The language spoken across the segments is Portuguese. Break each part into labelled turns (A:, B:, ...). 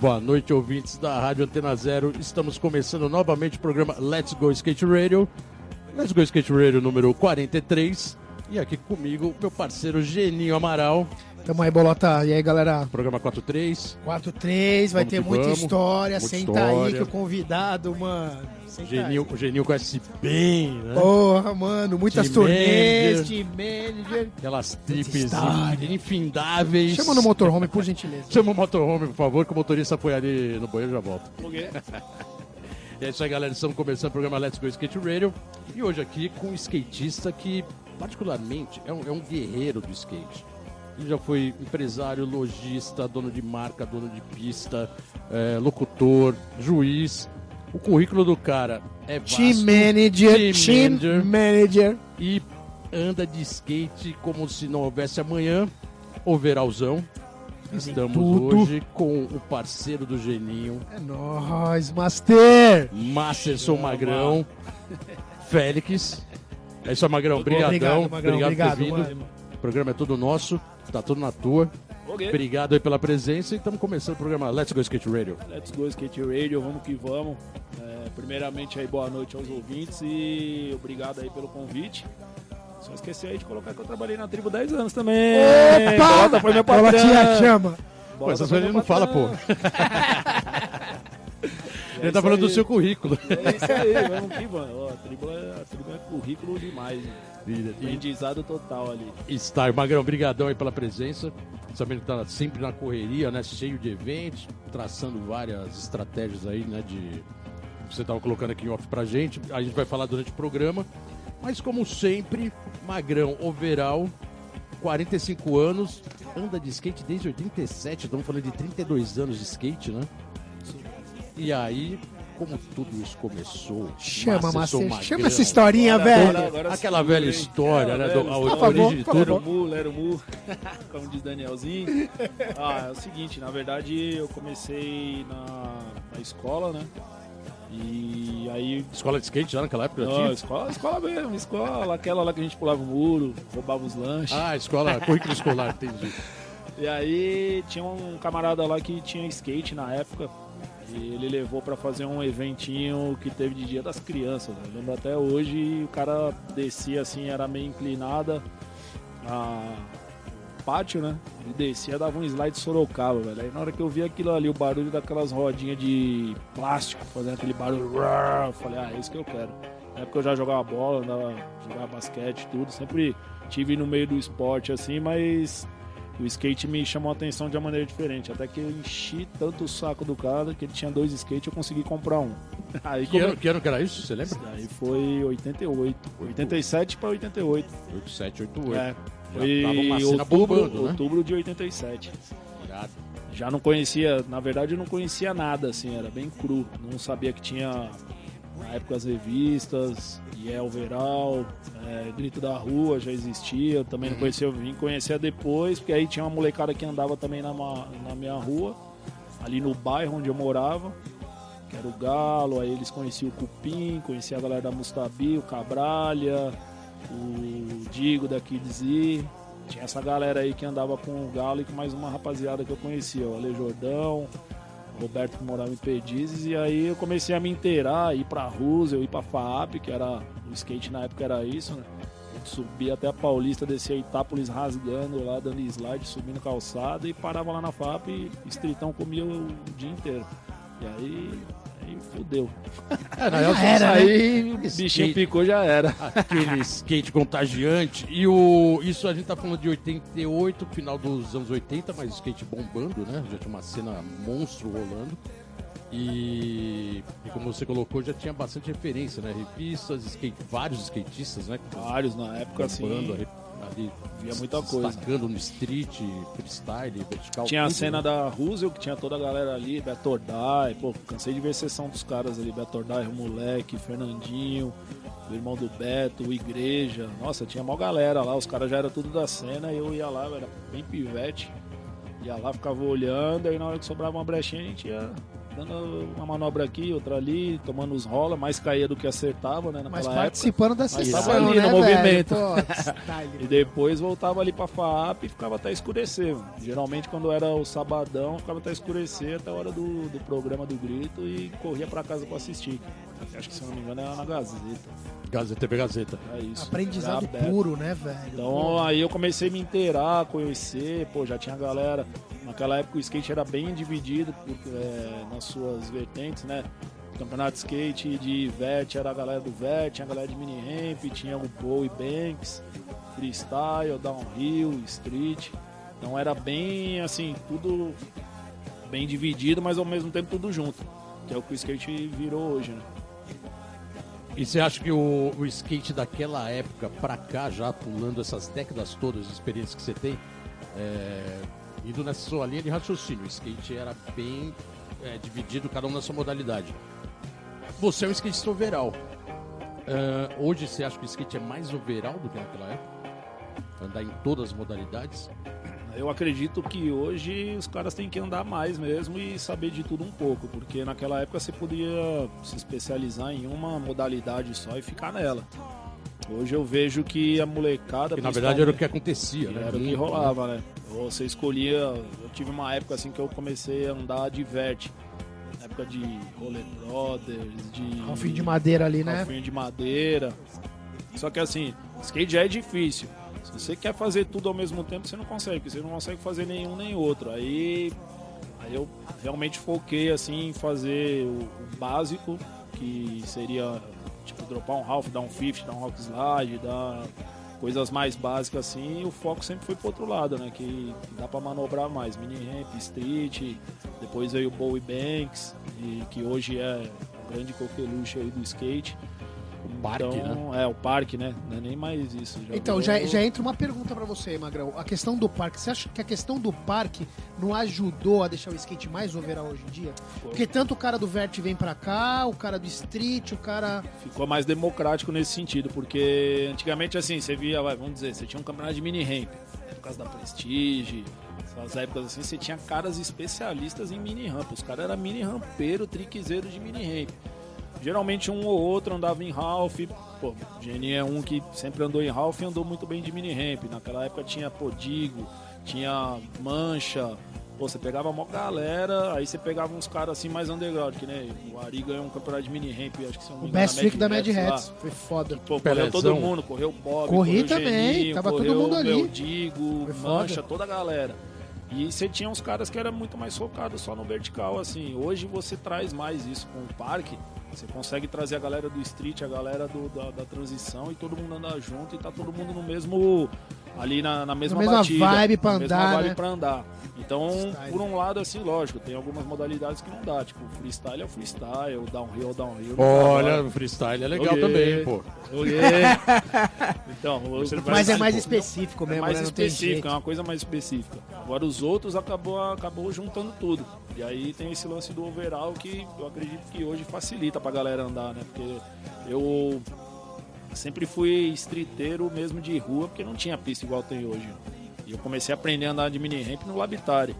A: Boa noite, ouvintes da Rádio Antena Zero. Estamos começando novamente o programa Let's Go Skate Radio. Let's Go Skate Radio número 43. E aqui comigo, meu parceiro Geninho Amaral.
B: Tamo aí, Bolota. E aí, galera?
A: Programa 43.
B: 43, vai
A: Vamos
B: ter muita
A: vamos.
B: história.
A: Muita
B: Senta
A: história.
B: aí que o convidado, mano. Senta aí.
A: o Geninho conhece bem, né?
B: Porra, mano, muitas
A: Team
B: turnês,
A: manager.
B: team manager.
A: Aquelas tripes infindáveis.
B: Chama no motorhome, por gentileza.
A: Chama o motorhome, por favor, que o motorista foi ali no banheiro e já volta.
C: Por quê?
A: E é isso aí, galera. Estamos começando o programa Let's Go Skate Radio. E hoje aqui com um skatista que, particularmente, é um, é um guerreiro do skate. Ele já foi empresário, lojista, dono de marca, dono de pista, é, locutor, juiz. O currículo do cara é vasto
B: Team manager,
A: Team
B: team
A: manager.
B: manager.
A: e anda de skate como se não houvesse amanhã. Overalzão. Estamos hoje com o parceiro do Geninho,
B: É nóis, Master.
A: Masterson Magrão, Félix. É isso aí, Magrão. Obrigadão.
B: Obrigado, Magrão.
A: Obrigado
B: Obrigado,
A: por ter vindo.
B: mano.
A: O programa é todo nosso. Tá tudo na tua.
C: Ok.
A: Obrigado aí pela presença e estamos começando o programa Let's Go Skate Radio.
C: Let's go Skate Radio, vamos que vamos. É, primeiramente aí, boa noite aos ouvintes e obrigado aí pelo convite. Só esqueci aí de colocar que eu trabalhei na tribo 10 anos também. Bolota foi meu patrão.
B: Bolotinha chama.
A: Pô, essas coisas não fala, pô.
C: É
A: Ele tá falando do
C: aí.
A: seu currículo.
C: É isso aí, vamos que vamos. Ó, a, tribo é, a tribo é currículo demais. né?
A: E-
C: Aprendizado total ali.
A: Star. Magrão, brigadão aí pela presença. Sabendo que tá sempre na correria, né? Cheio de eventos, traçando várias estratégias aí, né? De. Você tava colocando aqui em off pra gente. A gente vai falar durante o programa. Mas como sempre, Magrão, overall, 45 anos, anda de skate desde 87, estamos falando de 32 anos de skate, né? E aí, como tudo isso começou?
B: Chama,
A: Masterson
B: Master. Chama
A: Magrão,
B: essa historinha,
C: Agora-
B: velho.
C: agora- agora
A: Aquela velha história, né? do-
C: velha
A: a
B: favor,
A: origem de tudo.
C: Lero Mu, Lero Mu, como diz Danielzinho. Ah, é o seguinte, na verdade eu comecei na, na escola, né? E aí.
A: Escola de skate já naquela época?
C: Não,
A: tinha?
C: escola, escola mesmo, escola, aquela lá que a gente pulava o muro, roubava os lanches.
A: Ah, escola, currículo escolar, entendi.
C: E aí tinha um camarada lá que tinha skate na época. E ele levou pra fazer um eventinho que teve de Dia das Crianças. né? Eu lembro até hoje, o cara descia assim, era meio inclinada a pátio, né? Ele descia, dava um slide de Sorocaba, velho. Aí na hora que eu vi aquilo ali, o barulho daquelas rodinhas de plástico, fazendo aquele barulho, eu falei, ah, é isso que eu quero. Na época eu já jogava bola, andava, jogava basquete, tudo. Sempre tive no meio do esporte assim, mas o skate me chamou a atenção de uma maneira diferente. Até que eu enchi tanto o saco do cara que ele tinha dois skates eu consegui comprar um. Aí,
A: Que ano, que ano que era isso? Você lembra?
C: Aí foi 88. 87 para 88.
A: 87, 88.
C: É. Foi outubro,
A: bombando, né?
C: outubro de 87.
A: Irado.
C: Já não conhecia, na verdade eu não conhecia nada, assim, era bem cru. Não sabia que tinha na época as revistas, Yel Veral, é, Grito da Rua já existia, eu também não
A: Uhum.
C: conhecia, eu vim conhecer depois, porque aí tinha uma molecada que andava também na, na minha rua, ali no bairro onde eu morava, que era o Galo, aí eles conheciam o Cupim, conhecia a galera da Mustabi, o Cabralha, o Digo da Kidzi. Tinha essa galera aí que andava com o Galo e com mais uma rapaziada que eu conhecia, o Ale Jordão, Roberto morava em Perdizes, e aí eu comecei a me inteirar, ir pra Rusel, ir pra FAAP, que era. O skate na época era isso, né? Subia até a Paulista, descia Itápolis rasgando lá, dando slide, subindo calçada e parava lá na FAP e Estritão comia o dia inteiro. E aí, aí fudeu.
A: É,
B: era,
A: aí,
C: O
A: o
C: bichinho picou já era.
A: aquele skate contagiante. E o, isso a gente tá falando de 88, final dos anos 80, mas skate bombando, né? Já tinha uma cena monstro rolando. E, e como você colocou, já tinha bastante referência, né? Revistas, skate, vários skatistas, né?
C: Vários na época assim.
A: ali
C: via muita coisa.
A: Destacando no street, freestyle, vertical.
C: Tinha a
A: tudo,
C: cena
A: né?
C: da Rusel, que tinha toda a galera ali, Beto Ordai, pô, cansei de ver a sessão dos caras ali, Beto Ordai, o moleque, Fernandinho, o irmão do Beto, o Igreja, nossa, tinha mó galera lá, os caras já eram tudo da cena, e eu ia lá, eu era bem pivete, ia lá, ficava olhando, aí na hora que sobrava uma brechinha a gente ia dando uma manobra aqui, outra ali, tomando os rola, mais caía do que acertava, né?
B: Mas
C: Naquela época.
B: participando da
C: Mas
B: sessão,
C: tava ali
B: né,
C: no movimento.
B: Pô.
C: E depois voltava ali pra FAAP e ficava até escurecer. mano. Geralmente quando era o sabadão, ficava até escurecer até a hora do, do programa do grito e corria pra casa pra assistir. Acho que se eu não me engano era na Gazeta.
A: Gazeta, TV Gazeta.
C: É isso.
B: Aprendizado puro, né, velho?
C: Então aí eu comecei a me inteirar, conhecer, pô, já tinha galera. Naquela época o skate era bem dividido por, é, nas suas vertentes, né? Campeonato de skate de vert era a galera do vert, tinha a galera de mini ramp, tinha o Bowie Banks, freestyle, downhill, street. Então era bem assim, tudo bem dividido, mas ao mesmo tempo tudo junto. Que é o que o skate virou hoje, né?
A: E você acha que o, o skate daquela época pra cá, já pulando essas décadas todas, as experiências que você tem, é, indo nessa sua linha de raciocínio, o skate era bem é, dividido, cada um na sua modalidade. Você é um skatista overall. É, hoje você acha que o skate é mais overall do que naquela época? Andar em todas as modalidades?
C: Eu acredito que hoje os caras têm que andar mais mesmo e saber de tudo um pouco, porque naquela época você podia se especializar em uma modalidade só e ficar nela. Hoje eu vejo que a molecada.
A: Que na verdade era o que acontecia, né?
C: Era o que rolava, né? Você escolhia. Eu tive uma época assim que eu comecei a andar de vert. Na época de Roller Brothers, de.
B: Alfinho de madeira ali, né?
C: Alfinho de madeira. Só que assim, skate já é difícil. Se você quer fazer tudo ao mesmo tempo, você não consegue, porque você não consegue fazer nenhum nem outro. Aí, aí eu realmente foquei assim em fazer o, o básico, que seria tipo dropar um half, dar um fifth, dar um rock slide, dar coisas mais básicas assim, o foco sempre foi pro outro lado, né? Que, dá pra manobrar mais. Mini ramp, street, depois veio o Bowie Banks, e, que hoje é o grande coqueluche aí do skate.
A: O parque,
C: então, É, o parque, né? Não é nem mais isso. Já
B: Então,
C: virou-
B: já, já entra uma pergunta pra você, Magrão. A questão do parque, você acha que a questão do parque não ajudou a deixar o skate mais overall hoje em dia? Porque tanto o cara do vert vem pra cá, o cara do street, o cara...
C: ficou mais democrático nesse sentido, porque antigamente assim, você via, vai, vamos dizer, você tinha um campeonato de mini ramp, por causa da Prestige, essas épocas assim, você tinha caras especialistas em mini ramp, os caras eram mini rampeiro, triquezeiro de mini ramp. Geralmente um ou outro andava em half, pô, o Geni é um que sempre andou em half e andou muito bem de mini ramp. Naquela época tinha Podigo, tinha Mancha, Pô, você pegava uma galera, aí você pegava uns caras assim mais underground, que nem o Ari ganhou um campeonato de mini ramp, acho que não
B: O best trick da Mad
C: Hats.
B: Foi foda.
C: Pô, correu
A: Pelezão.
C: todo mundo, correu o Bob,
B: Corri
C: correu
B: também,
C: Geninho,
B: tava todo
C: correu
B: mundo
C: o
B: ali. Foda.
C: Mancha, toda a galera. E você tinha uns caras que eram muito mais focados só no vertical, assim. Hoje você traz mais isso com o parque. Você consegue trazer a galera do street, a galera do- da, da transição e todo mundo andar junto e tá todo mundo no mesmo. ali na, na mesma,
B: mesma
C: batida.
B: vibe pra
C: na mesma
B: andar,
C: vibe
B: né?
C: pra andar. Então,
B: Style.
C: por um lado, assim, lógico, tem algumas modalidades que não dá. Tipo, freestyle é o freestyle, o downhill é o downhill.
A: Olha, o freestyle é legal
C: Joguei.
A: também, pô.
C: Então,
B: Mas é mais
C: Pô,
B: específico
C: é
B: mesmo,
C: mais
B: né?
C: Específico, é uma coisa mais específica. Agora os outros acabou, acabou juntando tudo. E aí tem esse lance do overall que eu acredito que hoje facilita pra galera andar, né? Porque eu sempre fui streeteiro mesmo de rua, porque não tinha pista igual tem hoje. E eu comecei a aprender a andar de mini ramp no Labitari.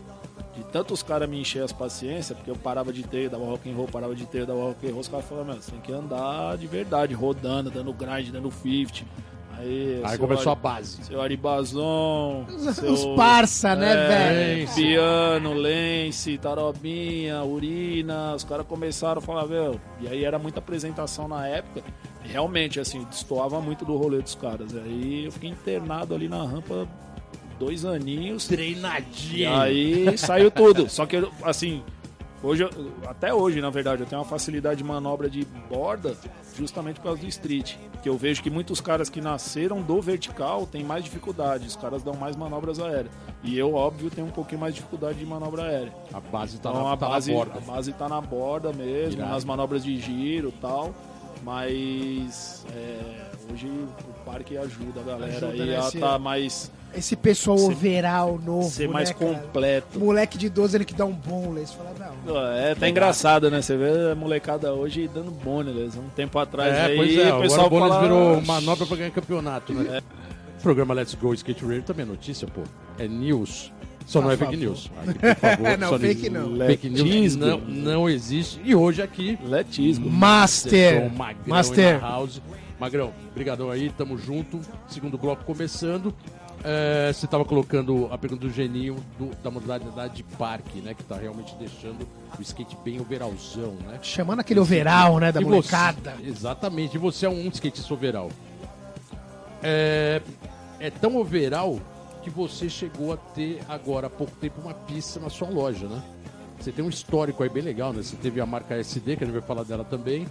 C: De tantos caras me encher as paciências, porque eu parava de ter, dava rock and roll, parava de ter, dava rock and roll, os caras falavam, meu, você tem que andar de verdade, rodando, dando grind, dando 50. Aí,
A: Aí começou a
C: Ari-
A: base.
C: seu Aribazon, seu...
B: Os parça, né,
C: É,
B: velho?
C: Piano, Lance, Tarobinha, Urina, os caras começaram a falar, velho, e aí era muita apresentação na época, e realmente, assim, destoava muito do rolê dos caras. Aí eu fiquei internado ali na rampa dois aninhos, e
A: Treinadinho.
C: aí saiu tudo. Só que, assim, hoje, até hoje, na verdade, eu tenho uma facilidade de manobra de borda justamente por causa do street. Que eu vejo que muitos caras que nasceram do vertical têm mais dificuldade, os caras dão mais manobras aéreas. E eu, óbvio, tenho um pouquinho mais de dificuldade de manobra aérea.
A: A base tá,
C: Então
A: na,
C: a,
A: tá
C: base,
A: na borda.
C: a base tá na borda mesmo,
A: Irado.
C: nas manobras de giro e tal. Mas é, hoje o parque ajuda a galera
B: Ajuda,
C: aí
B: né,
C: a
B: esse-
C: tá mais.
B: Esse pessoal
C: Ser-
B: overall novo,
C: ser
B: né,
C: mais
B: cara?
C: completo.
B: Moleque de 12, ele que dá um bom lace. Fala, não.
C: É, tá engraçado, né? Você vê a molecada hoje dando bônus. Um tempo atrás
A: É,
C: aí,
A: pois é,
C: o
A: agora
C: pessoal
A: o Bonas
C: fala...
A: virou manobra pra ganhar campeonato, né?
C: É.
A: O programa Let's Go Skate Radio também é notícia, pô. É news. Só não
B: Por
A: é fake
B: favor.
A: news. Aqui, por favor,
B: Não,
A: só
B: fake não.
A: Fake news
C: Letismo.
A: não, não existe. E hoje aqui,
C: Letisco.
B: Master.
A: Magrão
B: Master.
A: House. Magrão, brigadão aí, tamo junto. Segundo bloco começando. É, você tava colocando a pergunta do Geninho do- da modalidade de parque, né? Que tá realmente deixando o skate bem overallzão, né?
B: Chamando aquele overall, né, da
A: E
B: molecada.
A: Você, exatamente. E você é um skatista overall. É, é tão overall que você chegou a ter agora há pouco tempo uma pista na sua loja, né? Você tem um histórico aí bem legal, né? Você teve a marca SD, que a gente vai falar dela também,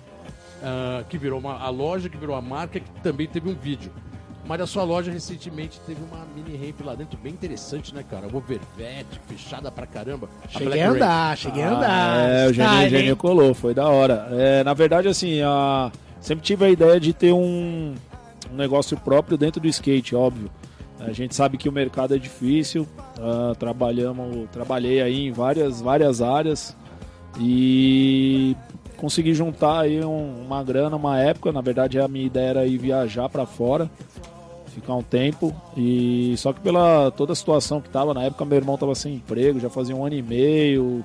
A: ah, que virou uma, a loja, que virou a marca, que também teve um vídeo. Mas a sua loja recentemente teve uma mini ramp lá dentro, bem interessante, né, cara? Overvet, fechada pra caramba.
B: Cheguei a
A: Rain.
B: andar, cheguei a andar.
C: Ah, é, o Geninho,
B: Style,
C: o colou, foi da hora. É, na verdade, assim, a- sempre tive a ideia de ter um, um negócio próprio dentro do skate, óbvio. A gente sabe que o mercado é difícil, ah, trabalhamos, trabalhei aí em várias, várias áreas e consegui juntar aí um- uma grana, uma época. Na verdade, a minha ideia era ir viajar para fora, ficar um tempo. E só que pela toda a situação que tava na época, meu irmão tava sem emprego, já fazia um ano e meio,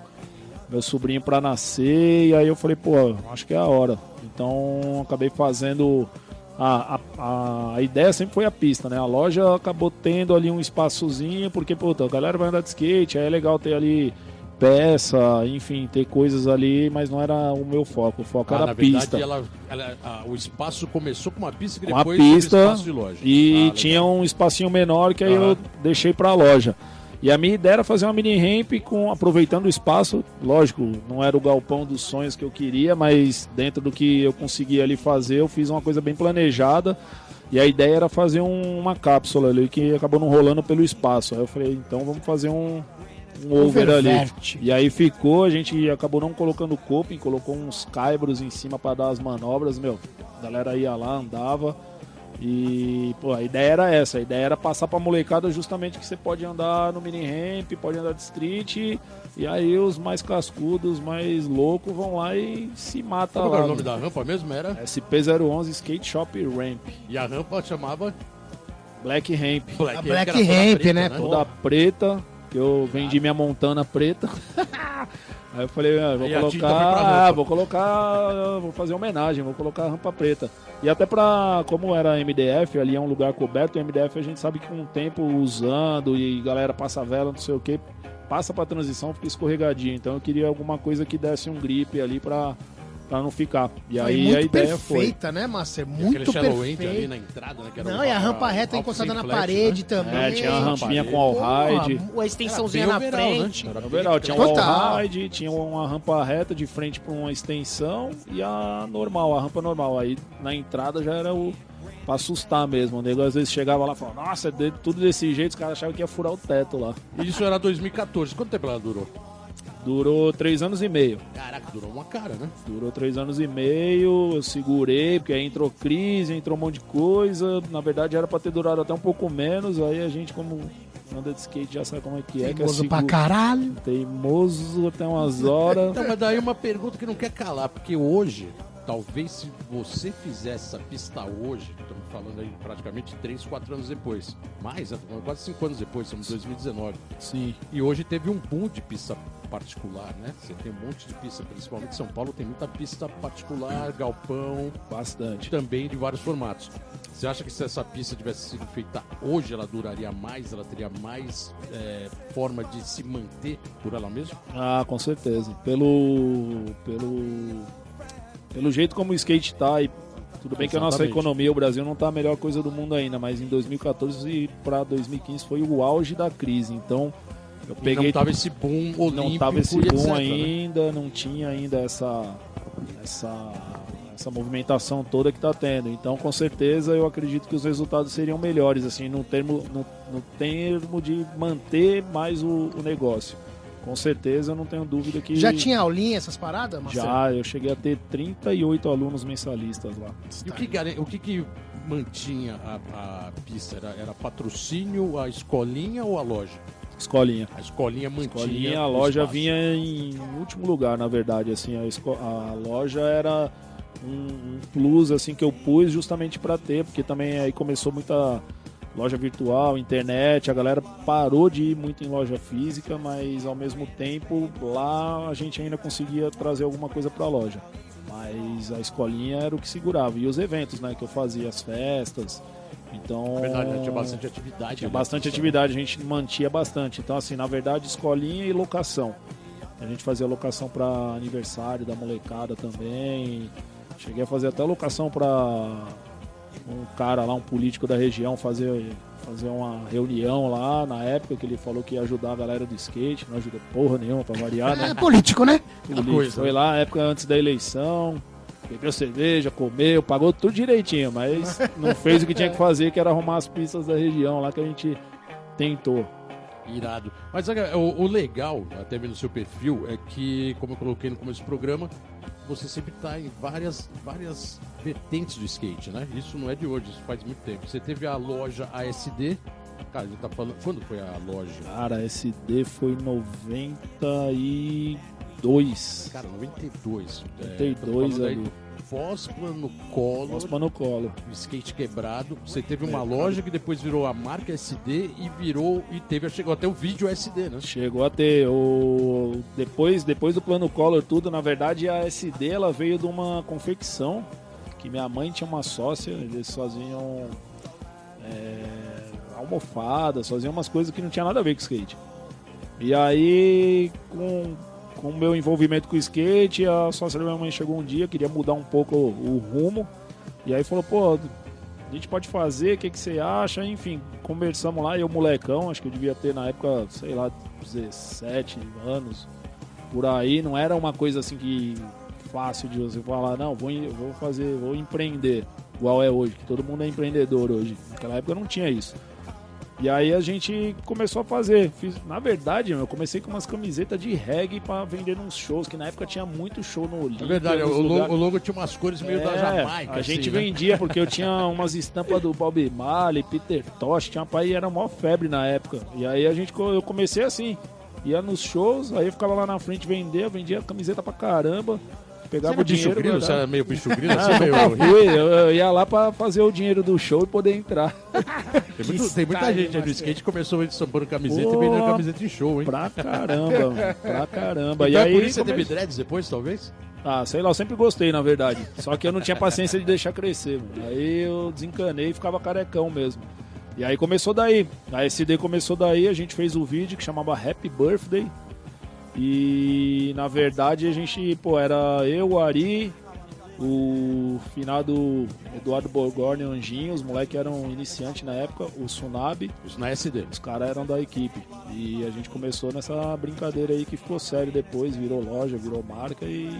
C: meu sobrinho para nascer, e aí eu falei, pô, acho que é a hora. Então acabei fazendo. A, a, a ideia sempre foi a pista, né? A loja acabou tendo ali um espaçozinho, porque, puta, a galera vai andar de skate, aí é legal ter ali peça, enfim, ter coisas ali, mas não era o meu foco. O foco
A: Ah,
C: era
A: na
C: a pista.
A: verdade, ela, ela- a- o espaço começou com uma pista que
C: a
A: depois teve
C: pista
A: espaço de loja.
C: e
A: Ah,
C: tinha um espacinho menor que aí
A: Aham.
C: eu deixei pra loja. E a minha ideia era fazer uma mini ramp com aproveitando o espaço, lógico, não era o galpão dos sonhos que eu queria, mas dentro do que eu conseguia ali fazer, eu fiz uma coisa bem planejada. E a ideia era fazer um- uma cápsula ali que acabou não rolando pelo espaço. Aí eu falei, então vamos fazer um, um over ali. E aí ficou, a gente acabou não colocando coping, colocou uns caibros em cima para dar as manobras, meu. A galera ia lá, andava. E, pô, a ideia era essa, a ideia era passar pra molecada justamente que você pode andar no mini ramp, pode andar de street, e aí os mais cascudos, mais loucos vão lá e se matam
A: Como
C: lá.
A: era o nome da rampa mesmo? Era?
C: SP011 Skate Shop Ramp,
A: E a rampa chamava
C: Black Ramp,
B: A Black
A: que era toda
B: Ramp,
A: preta,
B: né,
C: toda preta, eu vendi minha montana preta. Aí eu falei, ah, vou colocar, ah, vou colocar, vou fazer homenagem, vou colocar a rampa preta. E até pra, como era MDF, ali é um lugar coberto, o MDF a gente sabe que com o tempo usando e galera passa vela, não sei o que, passa pra transição, fica escorregadinho. Então eu queria alguma coisa que desse um grip ali pra, pra não ficar. E
B: Foi
C: aí
B: muito
C: a ideia foi.
B: perfeita, né, Master?
A: aquele
B: Muito
A: end ali
B: perfeita.
A: na entrada, né? que era
B: Não,
A: um-
B: e a rampa reta encostada na parede
A: né?
B: também.
C: É, tinha a rampinha com all-ride.
B: A extensãozinha
A: Era
B: na
A: né?
B: frente.
A: Era
C: É
A: bem-
C: verdade, tinha um all-ride, tinha uma rampa reta de frente para uma extensão e a normal, a rampa normal. Aí na entrada já era o pra assustar mesmo. O nego às vezes chegava lá e falava, nossa, é de- tudo desse jeito, os caras achavam que ia furar o teto lá.
A: E Isso era 2014. Quanto tempo ela durou?
C: Durou três anos e meio.
A: Caraca, durou uma cara, né?
C: Durou três anos e meio, eu segurei, porque aí entrou crise, entrou um monte de coisa. Na verdade era pra ter durado até um pouco menos, aí a gente como anda de skate já sabe como é que é. que é
B: Teimoso pra
C: seguro-
B: caralho.
C: Teimoso até umas horas.
A: Então, mas daí uma pergunta que não quer calar, porque hoje, talvez se você fizesse essa pista hoje, estamos falando aí praticamente 3, 4 anos depois, mais, quase 5 anos depois, estamos em 2019.
C: Sim.
A: E hoje teve um boom de pista particular, né? Você tem um monte de pista, principalmente em São Paulo, tem muita pista particular, galpão,
C: Bastante.
A: também de vários formatos. Você acha que se essa pista tivesse sido feita hoje, ela duraria mais, ela teria mais é, forma de se manter por ela mesma?
C: Ah, com certeza. Pelo. pelo. pelo jeito como o skate tá e tudo bem que a nossa
A: Exatamente.
C: economia, o Brasil não tá a melhor coisa do mundo ainda, mas em 2014 para 2015 foi o auge da crise. Então, eu
A: E
C: peguei
A: não tava esse boom olímpico
C: não tava esse boom
A: etc, né?
C: ainda, não tinha ainda essa essa essa movimentação toda que tá tendo. Então, com certeza, eu acredito que os resultados seriam melhores assim, no termo no, no termo de manter mais o, o negócio. Com certeza, eu não tenho dúvida que
B: Já tinha aulinha essas paradas, Marcelo?
C: já, eu cheguei a ter 38 alunos mensalistas lá.
A: E o que, o que, que mantinha a, a pista? Era, era patrocínio, a escolinha ou a loja?
C: Escolinha.
A: A escolinha mantinha.
C: Escolinha, a loja
A: espaço.
C: vinha em último lugar, na verdade, assim, a, esco- a loja era um, um plus assim que eu pus justamente para ter, porque também aí começou muita loja virtual, internet, a galera parou de ir muito em loja física, mas ao mesmo tempo lá a gente ainda conseguia trazer alguma coisa para a loja. Mas a escolinha era o que segurava. E os eventos, né, que eu fazia, as festas. Então.
A: Na verdade, né, tinha bastante atividade.
C: Tinha
A: né?
C: bastante atividade, a gente mantia bastante. Então, assim, na verdade, escolinha e locação. A gente fazia locação para aniversário da molecada também. Cheguei a fazer até locação para um cara lá, um político da região, fazer, fazer uma reunião lá na época que ele falou que ia ajudar a galera do skate. Não ajudou porra nenhuma para variar, né?
B: É político, né?
C: Político.
A: coisa,
C: Foi lá, época antes da eleição. Bebeu cerveja, comeu, pagou tudo direitinho, mas não fez o que tinha que fazer, que era arrumar as pistas da região lá que a gente tentou.
A: Irado. Mas olha, o, o legal, até vendo o seu perfil, é que, como eu coloquei no começo do programa, você sempre está em várias, várias vertentes do skate, né? Isso não é de hoje, isso faz muito tempo. Você teve a loja ASD. Cara, a gente tá falando. Quando foi a loja?
C: Cara, SD foi em 92.
A: Cara, 92.
C: 92
A: É,
C: ali.
A: Pós-plano colo,
C: Nossa, no colo.
A: skate quebrado. Você teve uma
C: É,
A: loja que depois virou a marca SD e virou. E teve, chegou até o vídeo SD, né?
C: Chegou a ter o depois depois do plano Collor tudo, na verdade a SD ela veio de uma confecção que minha mãe tinha uma sócia, eles faziam é, almofadas, faziam umas coisas que não tinha nada a ver com skate. E aí com com o meu envolvimento com o skate, a sócia da minha mãe chegou um dia, queria mudar um pouco o rumo, e aí falou, pô, a gente pode fazer, o que, que você acha? Enfim, conversamos lá, eu molecão, acho que eu devia ter na época, sei lá, 17 anos, por aí, não era uma coisa assim que fácil de você falar, não, vou, vou fazer, vou empreender, igual é hoje, que todo mundo é empreendedor hoje. Naquela época não tinha isso. E aí a gente começou a fazer. Fiz, na verdade, eu comecei com umas camisetas de reggae pra vender nos shows, que na época tinha muito show no Olímpia.
A: É verdade, o logo, o logo tinha umas cores meio da
C: É,
A: Jamaica.
C: A gente
A: assim, né?
C: vendia porque eu tinha umas estampas do Bob Marley, Peter Tosh, tinha uma pai era mó febre na época. E aí a gente eu comecei assim, ia nos shows, aí eu ficava lá na frente vender, eu vendia camiseta pra caramba, pegava
A: era
C: o
A: bicho
C: dinheiro.
A: grilo? Você era meio bicho grilo?
C: Ah,
A: Assim, meio...
C: nunca fui, eu, eu ia lá pra fazer o dinheiro do show e poder entrar.
A: Tem, muito- tem muita gente aí do
B: Marcelo.
A: skate que começou estampando camiseta
C: Pô.
A: e vendendo camiseta em show, hein?
C: Pra caramba, mano, pra caramba.
A: Então
C: e
A: é
C: aí
A: por isso você teve dreads depois, talvez?
C: Ah, sei lá, eu sempre gostei, na verdade. Só que eu não tinha paciência de deixar crescer, mano. Aí eu desencanei e ficava carecão mesmo. E aí começou daí. A SD começou daí, a gente fez o vídeo que chamava Happy Birthday. E na verdade a gente, pô, era eu, o Ari, o finado Eduardo Borgorne e o Anjinho, os moleques eram iniciantes na época, o Sunabi,
A: Isso na SD.
C: os caras eram da equipe. E a gente começou nessa brincadeira aí que ficou sério depois, virou loja, virou marca e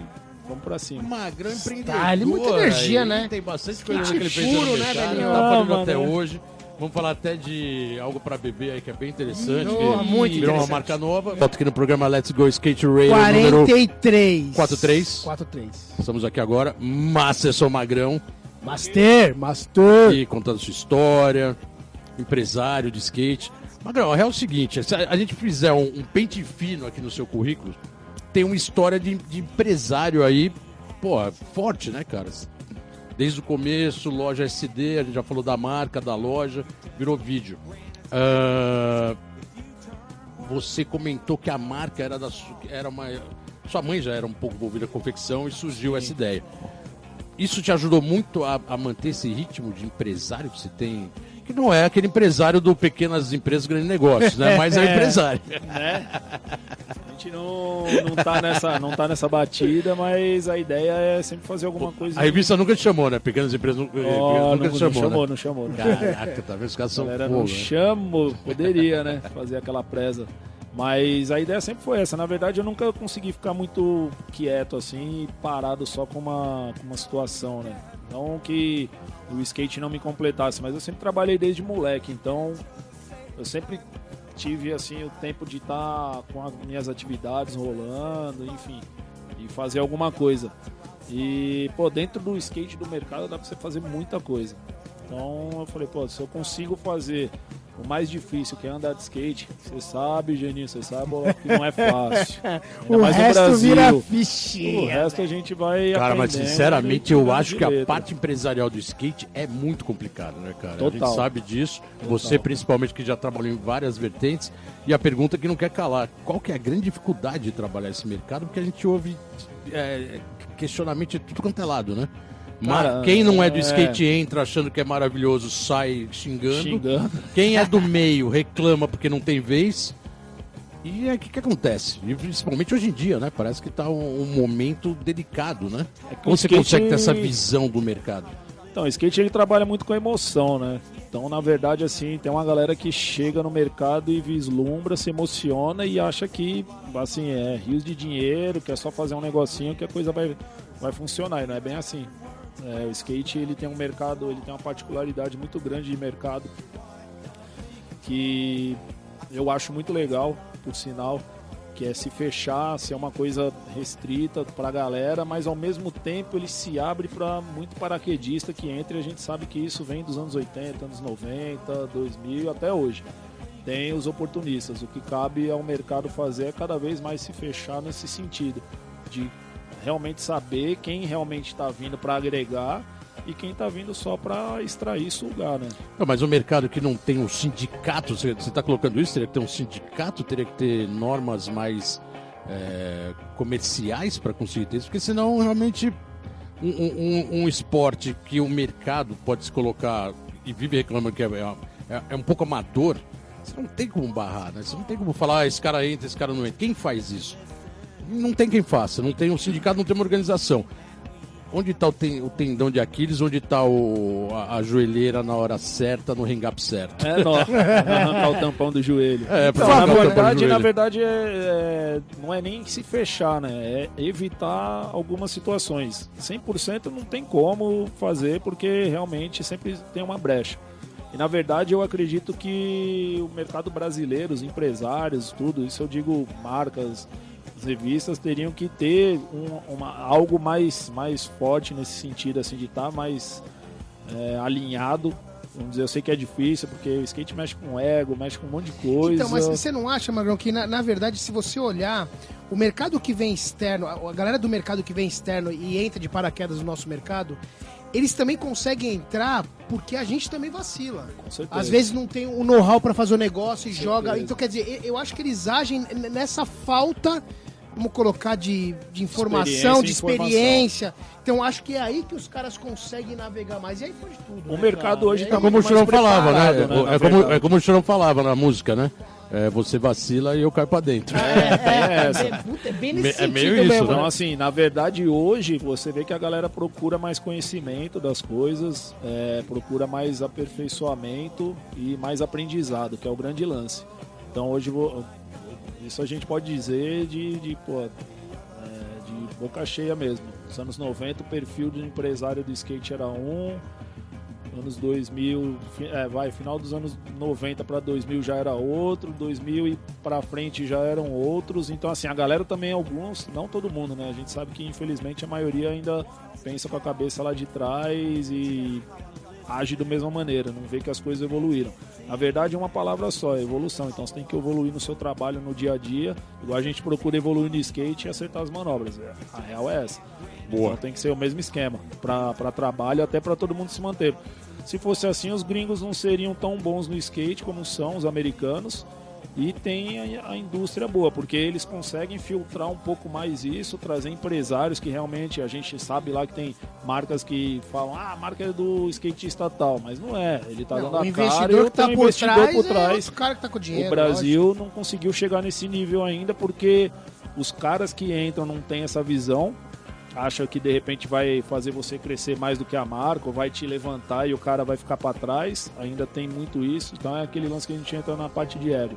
C: vamos pra cima.
A: Magrão empreendedor.
B: Style, muita energia,
A: aí,
B: né?
A: Tem bastante coisa que ele fez
B: puro, né,
A: tá fazendo
C: Ah,
A: até hoje. Vamos falar até de algo pra beber aí que é bem interessante. Que
B: muito
A: virou uma
B: interessante.
A: marca nova. Volto aqui no programa Let's Go Skate número
B: 43.
A: 43.
B: 43.
A: Estamos aqui agora. Masterson Magrão.
B: Master, Master.
A: aqui contando sua história, empresário de skate. Magrão, a real é o seguinte: se a a gente fizer um, um pente fino aqui no seu currículo, tem uma história de, de empresário aí, pô, forte, né, cara? Desde o começo, loja SD, a gente já falou da marca, da loja, virou vídeo. Ah, você comentou que a marca era da era uma. Sua mãe já era um pouco envolvida com confecção e surgiu essa ideia. Isso te ajudou muito a, a manter esse ritmo de empresário que você tem? Que não é aquele empresário do pequenas empresas, grandes negócios, né? Mas é um empresário.
C: A gente não, não, tá nessa, não tá nessa batida, mas a ideia é sempre fazer alguma coisa.
A: A revista nunca te chamou, né? Pequenas empresas nunca
C: não,
A: te
C: não
A: chamou,
C: chamou,
A: né?
C: não chamou. não.
A: Caraca, tá vendo? Os caras são
C: galera
A: fogo,
C: não
A: né?
C: chamou, poderia, né? Fazer aquela presa. Mas a ideia sempre foi essa. Na verdade, eu nunca consegui ficar muito quieto assim parado só com uma, com uma situação, né? Não que o skate não me completasse, mas eu sempre trabalhei desde moleque, então eu sempre tive assim o tempo de estar com as minhas atividades rolando, enfim, e fazer alguma coisa. E, pô, dentro do skate do mercado dá pra você fazer muita coisa. Então eu falei, pô, se eu consigo fazer O mais difícil que é andar de skate, você sabe, Geninho, você sabe que não é fácil.
B: O resto
C: Brasil.
B: vira
C: O
B: fichinha.
C: resto a gente vai
A: Cara, mas sinceramente eu acho que a parte empresarial do skate é muito complicada, né, cara? A
C: Total.
A: gente sabe disso. Você, principalmente, que já trabalhou em várias vertentes. E a pergunta que não quer calar: qual que é a grande dificuldade de trabalhar esse mercado? Porque a gente ouve é, questionamento de tudo quanto é lado, né?
C: Cara,
A: quem não é do
C: é.
A: skate entra achando que é maravilhoso, sai xingando.
C: Xingando.
A: Quem é do meio reclama porque não tem vez. E é o que, que acontece? E principalmente hoje em dia, né? Parece que tá um, um momento delicado, né?
C: É
A: Como você
C: skate-
A: consegue ter essa visão do mercado?
C: Então, o skate ele trabalha muito com emoção, né? Então, na verdade, assim, tem uma galera que chega no mercado e vislumbra, se emociona e acha que, assim, é rios de dinheiro, que é só fazer um negocinho que a coisa vai, vai funcionar. E não é bem assim. É, o skate, ele tem um mercado, ele tem uma particularidade muito grande de mercado que eu acho muito legal, por sinal, que é se fechar, ser uma coisa restrita para a galera, mas ao mesmo tempo ele se abre para muito paraquedista que entra e a gente sabe que isso vem dos anos 80, anos 90, 2000 até hoje. Tem os oportunistas. O que cabe ao mercado fazer é cada vez mais se fechar nesse sentido, de realmente saber quem realmente está vindo para agregar e quem está vindo só para extrair sugar, né?
A: Não, mas o mercado que não tem um sindicato, você está colocando isso? Teria que ter um sindicato? Teria que ter normas mais é, comerciais para conseguir isso? Porque senão, realmente, um, um- um esporte que o mercado pode se colocar e vive reclamando que é, é- é um pouco amador, você não tem como barrar, né? Você não tem como falar, ah, esse cara entra, esse cara não entra. Quem faz isso? Não tem quem faça, não tem um sindicato, não tem uma organização. Onde está o, ten- o tendão de Aquiles? Onde está a, a joelheira na hora certa, no hang-up certo?
C: É, nó. Arrancar o tampão do joelho.
A: É, pra
C: Então, na
A: arrancar o tampão do
C: verdade,
A: joelho.
C: na verdade é, é- não é nem se fechar, né? É evitar algumas situações. 100% não tem como fazer porque realmente sempre tem uma brecha. E na verdade eu acredito que o mercado brasileiro, os empresários, tudo, isso eu digo marcas, as revistas teriam que ter um- uma, algo mais, mais forte nesse sentido, assim, de estar mais é, alinhado. Vamos dizer, eu sei que é difícil, porque o skate mexe com ego, mexe com um monte de coisa.
B: Então, mas você não acha, Magrão, que na, na verdade, se você olhar o mercado que vem externo, a, galera do mercado que vem externo e entra de paraquedas no nosso mercado, eles também conseguem entrar porque a gente também vacila.
C: Com certeza.
B: Às vezes não tem o know-how pra fazer o negócio e
C: Com
B: joga.
C: certeza.
B: Então, quer dizer, eu- acho que eles agem nessa falta, vamos colocar, de, de informação, de
C: Experiência e
B: experiência. Então, acho que é aí que os caras conseguem navegar mais. E aí foi de tudo.
C: O
B: né,
C: mercado
B: cara?
C: hoje
B: E aí-
C: tá
A: É como o
C: muito mais
A: Chorão falava, né?
C: né,
A: É, é como, é como o Chorão falava na música, né? É, você vacila e eu caio pra dentro.
B: É, é,
C: essa.
B: é, é bem nesse
A: é meio isso,
B: mesmo,
C: Então,
B: né?
C: assim, na verdade, hoje você vê que a galera procura mais conhecimento das coisas, é, procura mais aperfeiçoamento e mais aprendizado, que é o grande lance. Então, hoje, isso a gente pode dizer de, de, pô, é, de boca cheia mesmo. Nos anos 90, o perfil do empresário do skate era um, anos 2000, fi- é, vai, final dos anos 90 para 2000 já era outro, 2000 e para frente já eram outros. Então assim, a galera também alguns, não todo mundo, né? A gente sabe que infelizmente a maioria ainda pensa com a cabeça lá de trás e age da mesma maneira, não vê que as coisas evoluíram. Na verdade é uma palavra só, é evolução. Então você tem que evoluir no seu trabalho no dia a dia, igual a gente procura evoluir no skate e acertar as manobras. É, A real é essa.
A: Boa.
C: Então tem que ser o mesmo esquema para trabalho, até para todo mundo se manter. Se fosse assim, os gringos não seriam tão bons no skate como são os americanos. E tem a, indústria boa, porque eles conseguem filtrar um pouco mais isso, trazer empresários que realmente a gente sabe lá que tem marcas que falam, ah, a marca é do skatista tal, mas não é. Ele tá
B: Não,
C: dando
B: o
C: a cara e
B: tá por
C: investidor
B: trás,
C: por
B: é
C: trás.
B: outro cara que tá com dinheiro.
C: O Brasil não conseguiu chegar nesse nível ainda porque os caras que entram não têm essa visão, acham que de repente vai fazer você crescer mais do que a marca, ou vai te levantar e o cara vai ficar para trás. Ainda tem muito isso, então é aquele lance que a gente entra na parte de ego.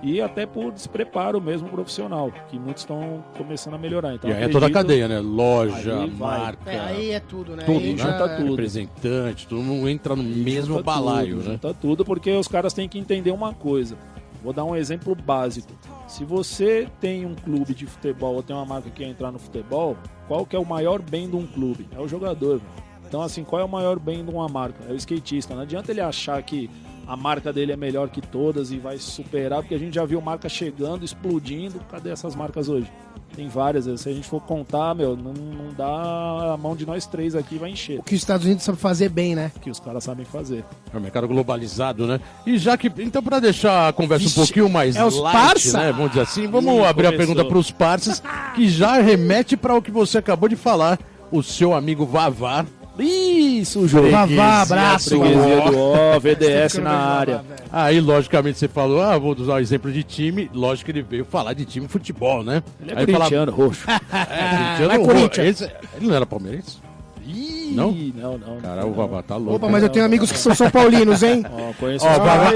C: E até por despreparo mesmo profissional, que muitos estão começando a melhorar. Então,
A: E aí é toda a cadeia, né? Loja, marca,
B: É, aí é tudo, né?
A: tudo,
B: Aí
A: né?
C: Junta tudo.
A: representante, todo mundo entra no mesmo
C: Junta
A: balaio,
C: tudo,
A: né?
C: Junta tudo porque os caras têm que entender uma coisa. Vou dar um exemplo básico. Se você tem um clube de futebol ou tem uma marca que quer entrar no futebol, qual que é o maior bem de um clube? É o jogador. Então, assim, qual é o maior bem de uma marca? É o skatista. Não adianta ele achar que a marca dele é melhor que todas e vai superar, porque a gente já viu marca chegando, explodindo. Cadê essas marcas hoje? Tem várias. Se a gente for contar, meu, não, não dá a mão de nós três aqui vai encher.
B: O que os Estados Unidos sabem fazer bem, né?
C: Que os caras sabem fazer.
A: É um mercado globalizado, né? E já que. Então, para deixar a conversa
B: Vixe,
A: um pouquinho mais
B: é os
A: light,
B: parça?
A: né? Vamos dizer assim, vamos
C: Ih,
A: abrir a
C: começou.
A: pergunta para os parceiros, que já remete para o que você acabou de falar. O seu amigo Vavá.
C: Isso, jogo.
B: Vavá, abraço.
C: Freguesia do O, VDS na área.
A: Aí, logicamente, você falou, ah, vou usar o exemplo de time. Lógico que ele veio falar de time de futebol, né?
C: Ele é
A: Aí fala-
C: corintiano, roxo.
A: É, corintiano, o-
B: Corinthians.
A: esse- ele não era palmeirense?
C: Ih,
A: Não?
C: não, não.
A: Cara,
C: não.
A: o Vavá tá louco.
B: Opa, mas eu tenho amigos que são São Paulinos, hein?
C: Ó, conheço
A: Ó,
C: os
A: Vavá.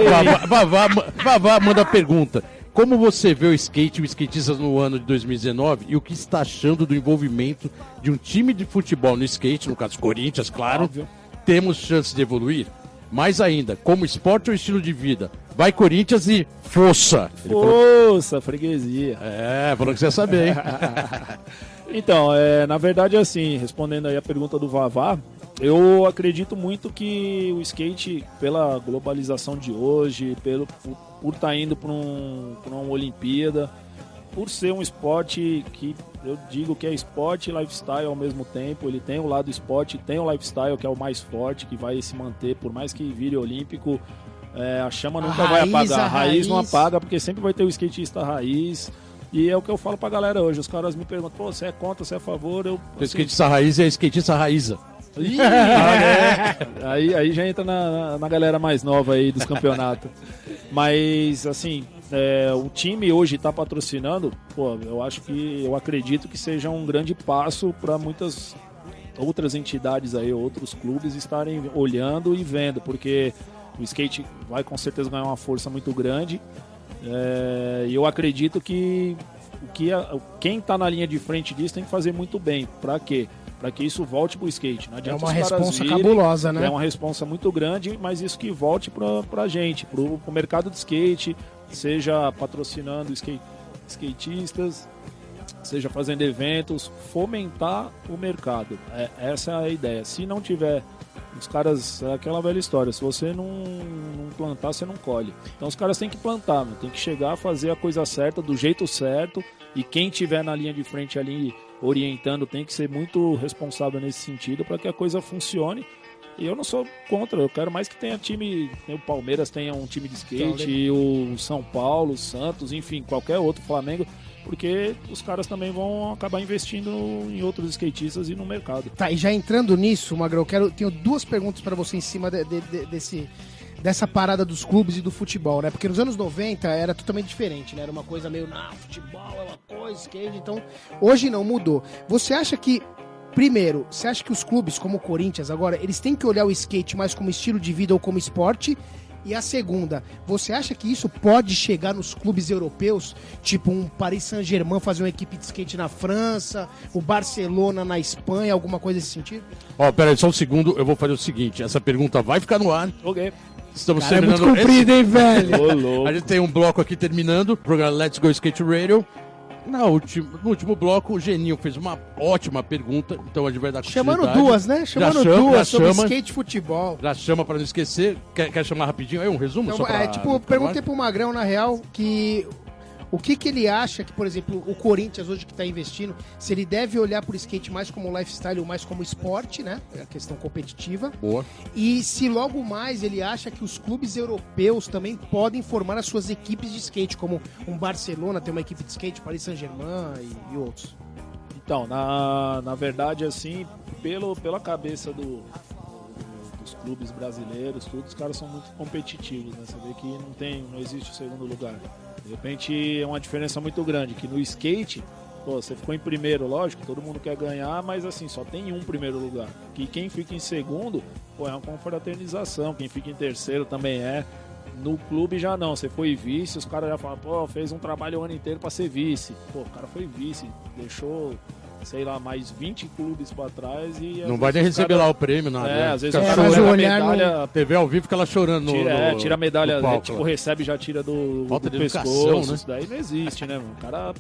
A: Vavá, Vavá, Vavá manda pergunta. Como você vê o skate e os skatistas no ano de 2019 e o que está achando do envolvimento de um time de futebol no skate, no caso Corinthians, claro,
C: Óbvio.
A: temos chance de evoluir? Mais ainda, como esporte ou estilo de vida? Vai Corinthians e força! Ele falou-
C: Força, freguesia.
A: É, falou que você ia saber, hein?
C: Então, é, na verdade, assim, respondendo aí a pergunta do Vavá, eu acredito muito que o skate, pela globalização de hoje, pelo, por estar indo para um, pra uma Olimpíada, por ser um esporte que eu digo que é esporte e lifestyle ao mesmo tempo, ele tem o lado esporte, tem o lifestyle que é o mais forte, que vai se manter, por mais que vire olímpico, é, a chama
B: A
C: nunca vai
B: raiz,
C: apagar,
B: a
C: a raiz não
B: raiz.
C: apaga, porque sempre vai ter o skatista raiz, e é o que eu falo pra galera hoje. Os caras me perguntam, pô, você é contra, você é a favor? Eu,
A: O skatista raiz é skatista raiza.
C: Ih, ah, é. aí, aí já entra na, na- galera mais nova aí dos campeonatos. Mas, assim, é, o time hoje tá patrocinando, pô, eu acho que, eu acredito que seja um grande passo para muitas outras entidades aí, outros clubes estarem olhando e vendo, porque o skate vai com certeza ganhar uma força muito grande. É, E eu acredito que, que a- quem está na linha de frente disso tem que fazer muito bem. Para quê? Para que isso volte pro skate. Não
B: É
C: adianta
B: uma
C: caras
B: responsa
C: virem,
B: cabulosa, né?
C: É uma responsa muito grande, mas isso que volte pra, pra gente, pro, pro mercado de skate, seja patrocinando skate, skatistas, seja fazendo eventos, fomentar o mercado. É, essa é a ideia. Se não tiver os caras, é aquela velha história, se você não, não plantar, você não colhe. Então os caras têm que plantar, meu, tem que chegar a fazer a coisa certa, do jeito certo, e quem tiver na linha de frente ali orientando tem que ser muito responsável nesse sentido para que a coisa funcione. E eu não sou contra, eu quero mais que tenha time, o Palmeiras tenha um time de skate, e o São Paulo, o Santos, enfim, qualquer outro, Flamengo, porque os caras também vão acabar investindo em outros skatistas e no mercado.
B: Tá, e já entrando nisso, Magrão, eu quero, tenho duas perguntas pra você em cima de- de- de- desse, dessa parada dos clubes e do futebol, né? Porque nos anos 90 era totalmente diferente, né? Era uma coisa meio, não, futebol é uma coisa, skate, então hoje não, mudou. Você acha que, primeiro, você acha que os clubes como o Corinthians agora, eles têm que olhar o skate mais como estilo de vida ou como esporte? E a segunda, você acha que isso pode chegar nos clubes europeus, tipo um Paris Saint-Germain fazer uma equipe de skate na França, o Barcelona na Espanha, alguma coisa nesse sentido?
A: Ó, pera aí, só um segundo, eu vou fazer o seguinte, essa pergunta vai ficar no ar.
C: Ok.
A: Estamos
B: Cara, é muito
A: terminando
B: comprido, hein, velho?
C: Ô.
A: A gente tem um bloco aqui terminando, o programa Let's Go Skate Radio. Na última, no último bloco, o Geninho fez uma ótima pergunta, então a gente vai dar
B: Chamando duas, né? Chamando
A: chama,
B: duas sobre
A: chama.
B: skate futebol.
A: Já chama pra não esquecer. Quer, quer chamar rapidinho aí um resumo?
B: Então,
A: pra
B: é, tipo, perguntei pro Magrão, na real, que o que, que ele acha que, por exemplo, o Corinthians hoje que tá investindo, se ele deve olhar pro skate mais como lifestyle ou mais como esporte, né? É a questão competitiva.
A: Boa.
B: E se logo mais ele acha que os clubes europeus também podem formar as suas equipes de skate, como um Barcelona tem uma equipe de skate, Paris Saint-Germain e, e outros.
C: Então, na, na verdade, assim, pelo, pela cabeça do, dos clubes brasileiros, tudo, os caras são muito competitivos, né? Você vê que não tem, não existe o segundo lugar. De repente é uma diferença muito grande, que no skate, pô, você ficou em primeiro, lógico, todo mundo quer ganhar, mas assim, só tem um primeiro lugar. Que quem fica em segundo, pô, é uma confraternização, quem fica em terceiro também é. No clube já não, você foi vice, os caras já falam, pô, fez um trabalho o ano inteiro pra ser vice. Pô, o cara foi vice, deixou, sei lá, mais 20 clubes pra trás e.
A: Não vai nem receber
C: cara-
A: lá o prêmio, nada.
C: É,
A: né?
C: às vezes
A: Fica
C: o
B: É,
C: cara
B: mas
C: leva
B: o
C: a medalha,
A: TV ao vivo fica lá chorando no,
C: Tira, é,
A: no-
C: tira a medalha,
A: no palco,
C: né, tipo, recebe já tira do,
A: Falta
C: do
A: de educação,
C: pescoço.
A: né?
C: Isso daí não existe, né, mano? O cara,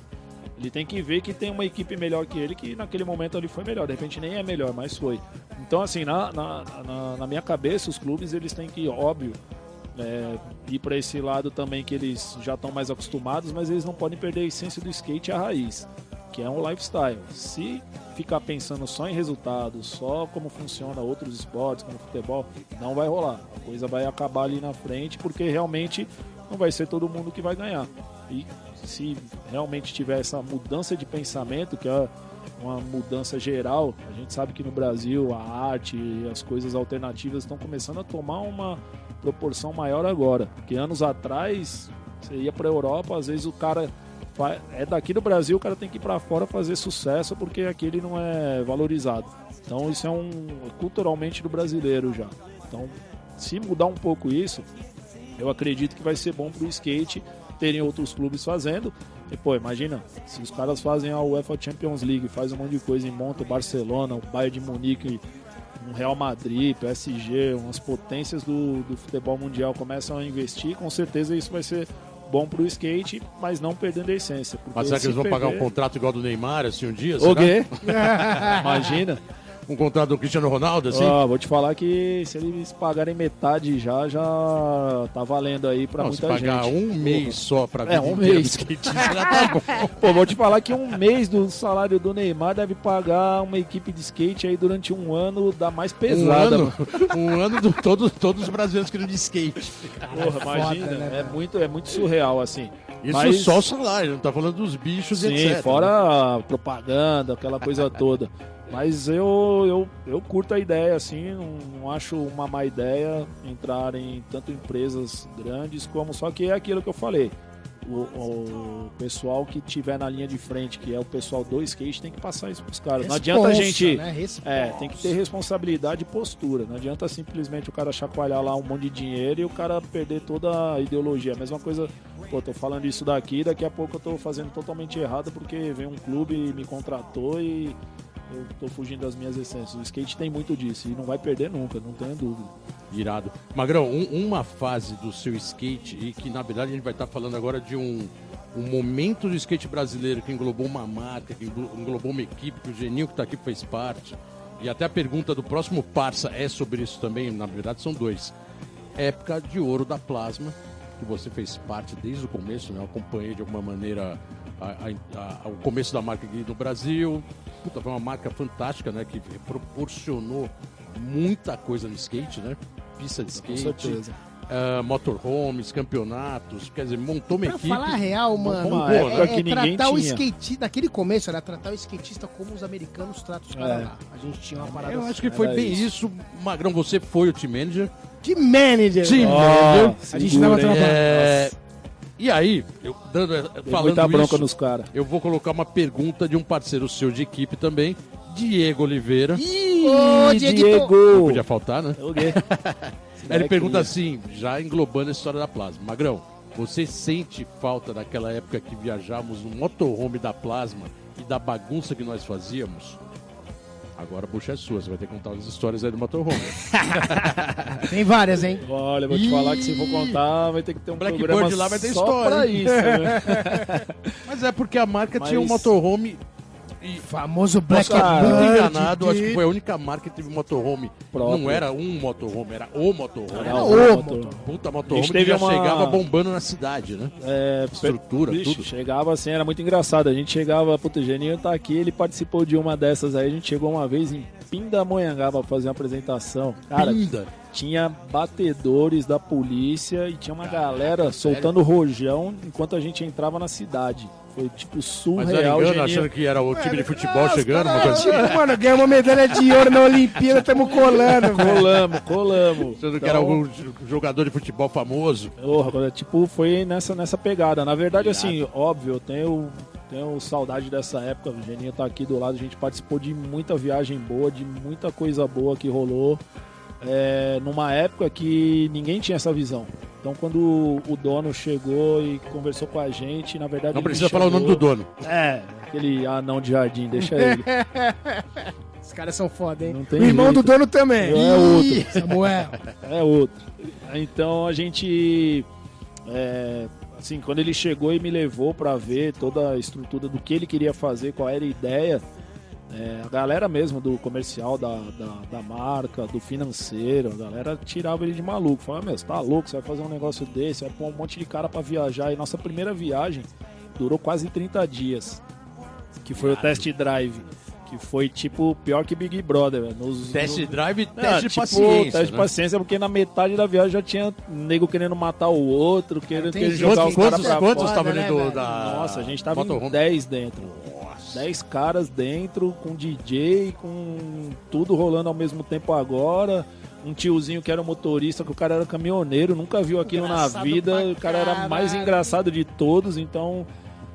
C: ele tem que ver que tem uma equipe melhor que ele, que naquele momento ali foi melhor. De repente nem é melhor, mas foi. Então, assim, na, na, na, na minha cabeça, os clubes, eles têm que, óbvio, é, ir para esse lado também que eles já estão mais acostumados, mas eles não podem perder a essência do skate a raiz, que é um lifestyle. Se ficar pensando só em resultados, só como funciona outros esportes, como futebol, não vai rolar. A coisa vai acabar ali na frente, porque realmente não vai ser todo mundo que vai ganhar. E se realmente tiver essa mudança de pensamento, que é uma mudança geral, a gente sabe que no Brasil a arte e as coisas alternativas estão começando a tomar uma proporção maior agora. Porque anos atrás, você ia para a Europa, às vezes o cara é daqui do Brasil, o cara tem que ir para fora fazer sucesso porque aqui ele não é valorizado. Então isso é um culturalmente do brasileiro já. Então, se mudar um pouco isso, eu acredito que vai ser bom para o skate terem outros clubes fazendo. E pô, imagina, se os caras fazem a UEFA Champions League, faz um monte de coisa e monta Barcelona, o Bayern de Munique, um Real Madrid, PSG, umas potências do, do futebol mundial começam a investir, com certeza isso vai ser bom pro skate, mas não perdendo a essência.
A: Mas será que eles vão
C: perder...
A: pagar um contrato igual do Neymar, assim, um dia?
C: O quê? Imagina
A: um contrato do Cristiano Ronaldo, assim?
C: Ah, vou te falar que se eles pagarem metade já, já tá valendo aí pra
A: Não,
C: muita
A: se pagar
C: gente.
A: um mês só pra
C: É, um mês.
A: já tá bom.
C: Pô, vou te falar que um mês do salário do Neymar deve pagar uma equipe de skate aí durante um ano da mais
A: Um
C: pesada.
A: ano, um ano do todos, todos os brasileiros querendo de skate.
C: Porra, imagina,
B: Foda, né,
C: é, muito, é muito surreal, assim.
A: Isso
C: Mas-
A: só o salário, não tá falando dos bichos
C: Sim,
A: e etc.
C: fora a propaganda, aquela coisa toda. Mas eu, eu, eu curto a ideia, assim, não, não acho uma má ideia entrar em tanto empresas grandes como. Só que é aquilo que eu falei. O, o pessoal que tiver na linha de frente, que é o pessoal do skate, tem que passar isso pros caras. Não adianta a
B: Responsa,
C: gente.
B: né? Responsa.
C: É, tem que ter responsabilidade e postura. Não adianta simplesmente o cara chacoalhar lá um monte de dinheiro e o cara perder toda a ideologia. A mesma coisa, pô, tô falando isso daqui, daqui a pouco eu tô fazendo totalmente errado porque vem um clube e me contratou e eu tô fugindo das minhas essências. O skate tem muito disso e não vai perder nunca, não tenha dúvida.
A: Irado. Magrão, um- uma fase do seu skate, e que na verdade a gente vai estar falando agora de um, um momento do skate brasileiro que englobou uma marca, que englo- englobou uma equipe, que o Geninho que está aqui fez parte. E até a pergunta do próximo Parça é sobre isso também, na verdade são dois. Época de ouro da Plasma, que você fez parte desde o começo, né? Acompanhei de alguma maneira a- a- a- o começo da marca aqui no Brasil. Puta, foi uma marca fantástica, né? Que proporcionou muita coisa no skate, né? Pista de
C: Com
A: skate,
C: certeza.
A: ah, motorhomes, campeonatos, quer dizer, montou uma
B: Pra
A: equipe.
B: falar a real, mano,
C: uma
B: é, é
C: que ninguém
B: tratar o
C: tinha.
B: skatista, daquele começo era tratar o skatista como os americanos tratam os caras
C: É.
B: lá. A gente tinha uma parada
A: Eu
B: assim.
A: acho que foi
C: Era
A: bem
C: isso.
A: isso. Magrão, você foi o team manager.
B: de manager.
A: Team
C: Ó,
A: manager.
B: A gente
C: hein?
B: trabalho.
A: É, E aí, eu dando,
C: Dei
A: falando
C: muita bronca
A: isso,
C: nos caras.
A: eu vou colocar uma pergunta de um parceiro seu de equipe também, Diego Oliveira.
B: Ô, Dieguito.
A: Não podia faltar, né? Aí ele pergunta assim, já englobando a história da Plasma. Magrão, você sente falta daquela época que viajávamos no motorhome da Plasma e da bagunça que nós fazíamos? Agora a bucha é sua, você vai ter que contar as histórias aí do motorhome.
B: Tem várias, hein?
C: Olha, vou te falar que se for contar, vai ter que ter um
A: Blackboard
C: programa
A: lá vai ter
C: só
A: história,
C: pra isso. né?
A: Mas é porque a marca
C: Mas-
A: tinha um motorhome e
B: Famoso Black
A: Posso estar muito
B: Bird,
A: enganado, acho que foi a única marca que teve motorhome.
C: Próprio.
A: Não era um motorhome, era o motorhome.
C: Era
B: Era
C: o
B: o
C: motor.
A: Puta motorhome que já
C: uma-
A: chegava bombando na cidade, né?
C: É,
A: Estrutura,
C: Vixe,
A: tudo.
C: Chegava assim, era muito engraçado. A gente chegava, puta, o Geninho tá aqui, ele participou de uma dessas aí. A gente chegou uma vez em Pindamonhangaba pra fazer uma apresentação. Cara,
A: Pinda.
C: tinha batedores da polícia e tinha uma galera soltando rojão enquanto a gente entrava na cidade. Foi tipo
A: Mas
C: surreal.
A: era engano, achando que era o time de futebol
B: Ah, os
A: chegando, uma coisa assim.
B: tipo, mano, ganhamos uma medalha de ouro na Olimpíada, estamos colando, velho.
C: Colamos, colamos.
A: Achando que
C: Então,
A: era algum jogador de futebol famoso.
C: Porra, tipo, foi nessa, nessa pegada. Na verdade,
A: Irado.
C: assim, óbvio, eu tenho, tenho saudade dessa época. O Geninho tá aqui do lado, a gente participou de muita viagem boa, de muita coisa boa que rolou. É, numa época que ninguém tinha essa visão. Então, quando o dono chegou e conversou com a gente, na verdade.
A: Não precisa falar o nome do dono.
C: É, aquele anão de jardim, deixa ele.
B: Os caras são foda, hein?
C: Não tem
B: o irmão
C: jeito.
B: do dono também.
C: É outro.
B: Samuel.
C: É outro. Então a gente. é, assim, quando ele chegou e me levou pra ver toda a estrutura do que ele queria fazer, qual era a ideia, É, a galera mesmo do comercial, da, da, da, marca, do financeiro, a galera tirava ele de maluco. Falava, meu, você tá louco, você vai fazer um negócio desse, vai pôr um monte de cara para viajar. E nossa primeira viagem durou quase 30 dias, que foi o test drive. Que foi tipo pior que Big Brother. Nos,
A: test
C: no...
A: drive, teste ah, de tipo, paciência.
C: Teste né? de paciência, porque na metade da viagem já tinha nego querendo matar o outro, querendo, querendo
A: jogar
C: os caras pra
A: Quantos estavam né, dentro
C: da. Nossa, a gente tava em 10 dentro. 10 caras dentro, com DJ, com tudo rolando ao mesmo tempo agora. Um tiozinho que era motorista, que o cara era caminhoneiro, nunca viu aquilo engraçado na vida. O cara era mais engraçado de todos, então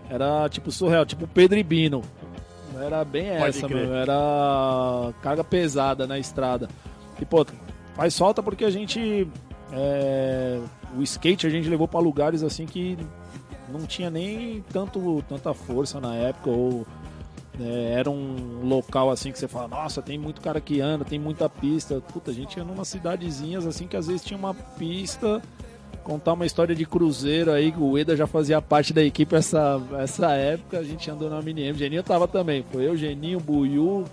C: era tipo surreal, tipo Pedro e Bino. Era bem essa, meu. Era carga pesada na estrada. E, pô, faz falta porque a gente. É, o skate a gente levou para lugares assim que não tinha nem tanto, tanta força na época, ou é, era um local assim que você fala, nossa, tem muito cara que anda, tem muita pista. Puta, a gente ia numa cidadezinhas assim que às vezes tinha uma pista contar uma história de cruzeiro aí, o Eda já fazia parte da equipe essa, essa época, a gente andou na Mini M. Geninho tava também, foi eu, Geninho, Buiu,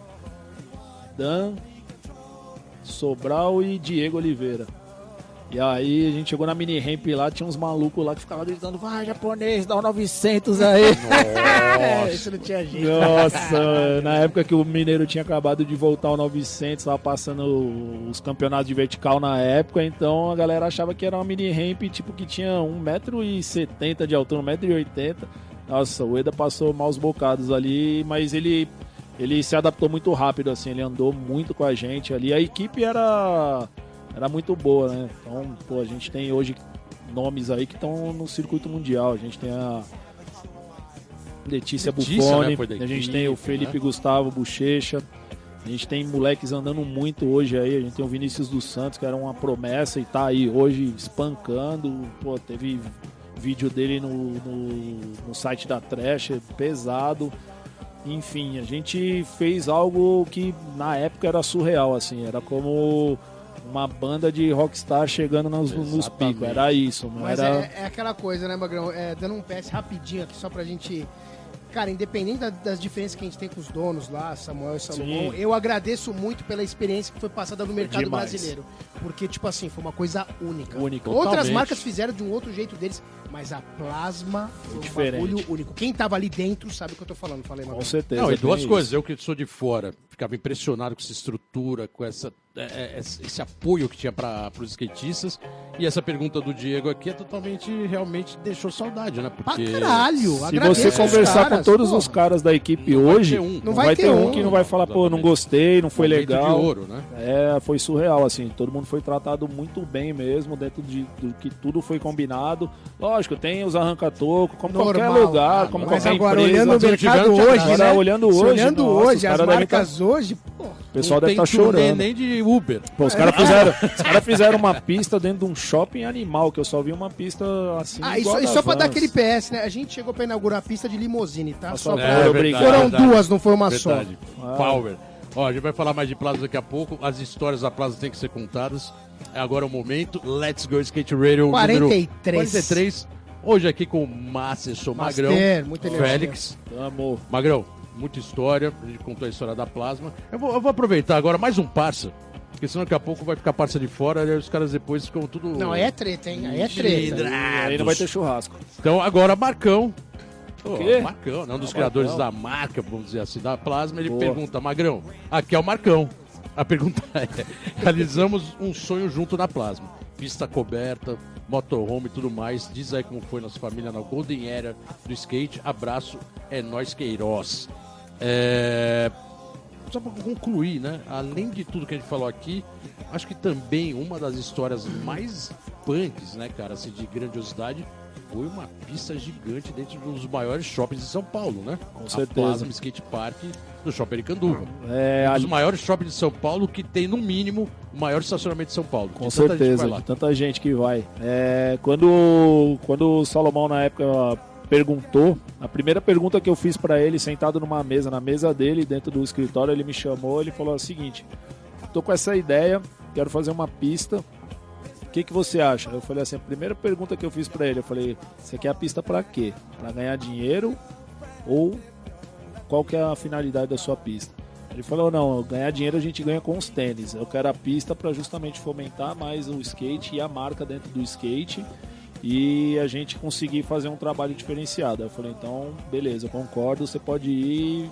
C: Dan, Sobral e Diego Oliveira. E aí a gente chegou na mini ramp lá, tinha uns malucos lá que ficavam gritando, vai japonês, dá um 900 aí.
B: Nossa. Isso não tinha jeito.
C: Nossa, na época que o Mineiro tinha acabado de voltar ao 900, tava passando os campeonatos de vertical na época, então a galera achava que era uma mini ramp tipo que tinha 1,70m de altura, 1,80m. Nossa, o Eda passou maus bocados ali, mas ele ele se adaptou muito rápido assim, ele andou muito com a gente ali. A equipe era era muito boa, né? Então, pô, a gente tem hoje nomes aí que estão no circuito mundial. A gente tem a Letícia, Letícia Buffoni, né? a gente tem o Felipe né? Gustavo Bochecha. A gente tem moleques andando muito hoje aí. A gente tem o Vinícius dos Santos, que era uma promessa e tá aí hoje espancando. Pô, teve vídeo dele no, no, no site da Trash, pesado. Enfim, a gente fez algo que na época era surreal, assim. Era como uma banda de rockstar chegando nos, nos picos. Era isso,
B: Mas
C: era...
B: é, é, aquela coisa, né, Magrão? É, dando um PS rapidinho aqui só pra gente. Cara, independente da, das diferenças que a gente tem com os donos lá, Samuel e Salomão, Sim. eu agradeço muito pela experiência que foi passada no mercado Demais. brasileiro. Porque, tipo assim, foi uma coisa única.
C: Única.
B: Outras Totalmente. marcas fizeram de um outro jeito deles, mas a Plasma foi Diferente. um bagulho único. Quem tava ali dentro sabe o que eu tô falando. Falei,
C: Com certeza.
A: Não, e duas coisas. Eu que sou de fora, ficava impressionado com essa estrutura, com essa é, é, esse apoio que tinha para os skatistas. E essa pergunta do Diego aqui é totalmente, realmente deixou saudade, né?
B: Porque pra caralho!
C: Se você conversar caras, com todos os caras da equipe não hoje, um. não, vai, vai ter, um, um que não vai falar, pô, não gostei, não foi legal.
A: De ouro, né?
C: É, foi surreal, assim. Todo mundo foi tratado muito bem mesmo, dentro de, do que tudo foi combinado. Lógico, tem os arranca-toco, como Normal, qualquer lugar, como qualquer
B: agora,
C: empresa.
B: olhando o mercado hoje, né?
C: Olhando hoje,
B: olhando hoje, as marcas hoje, pô.
C: O pessoal deve estar tá chorando.
A: nem de Uber.
C: Pô, os caras fizeram, os cara fizeram uma pista dentro de um shopping animal, que eu só vi uma pista assim.
B: Ah, e só, e só pra dar aquele PS, né? A gente chegou pra inaugurar a pista de limousine, tá?
C: Só
B: é, pra... verdade, Foram verdade. duas, não foi uma verdade.
A: só. Ah. Power. Ó, a gente vai falar mais de Plaza daqui a pouco. As histórias da Plaza têm que ser contadas. É agora o momento. Let's Go Skate Radio
B: 43.
A: 43. Hoje aqui com o Masterson Magrão, Félix.
C: Amor.
A: Magrão, muita história. A gente contou a história da Plasma. Eu vou, eu vou aproveitar agora mais um parça. Porque senão daqui a pouco vai ficar parça de fora e os caras depois ficam tudo.
B: Não, aí é treta, hein? Aí é treta.
C: Aí não vai ter churrasco.
A: Então agora Marcão. Oh, Marcão, né? um dos ah, criadores Marcão. da marca, vamos dizer assim, da Plasma, ele Boa. pergunta, Magrão, aqui é o Marcão. A pergunta é: realizamos um sonho junto na Plasma. Pista coberta, motorhome e tudo mais. Diz aí como foi nossa família na Golden Era do skate. Abraço, é nós Queiroz. É... Só para concluir, né? Além de tudo que a gente falou aqui, acho que também uma das histórias mais punks, né, cara, assim, de grandiosidade, foi uma pista gigante dentro dos maiores shoppings de São Paulo, né?
C: Com certeza. A Plasma
A: Skate Park do Shopping Aricanduva. É, um dos maiores shoppings de São Paulo que tem, no mínimo, o maior estacionamento de São Paulo.
C: Com certeza, de tanta gente que vai. É, quando, quando o Salomão, na época, perguntou, a primeira pergunta que eu fiz para ele, sentado numa mesa, na mesa dele, dentro do escritório, ele me chamou, ele falou o seguinte: "Tô com essa ideia, quero fazer uma pista. O que que você acha?" Eu falei assim, a primeira pergunta que eu fiz para ele, eu falei: "Você quer a pista para quê? Para ganhar dinheiro ou qual que é a finalidade da sua pista?" Ele falou: não, ganhar dinheiro a gente ganha com os tênis. Eu quero a pista para justamente fomentar mais o skate e a marca dentro do skate e a gente conseguir fazer um trabalho diferenciado. Eu falei: então, beleza, concordo, você pode ir.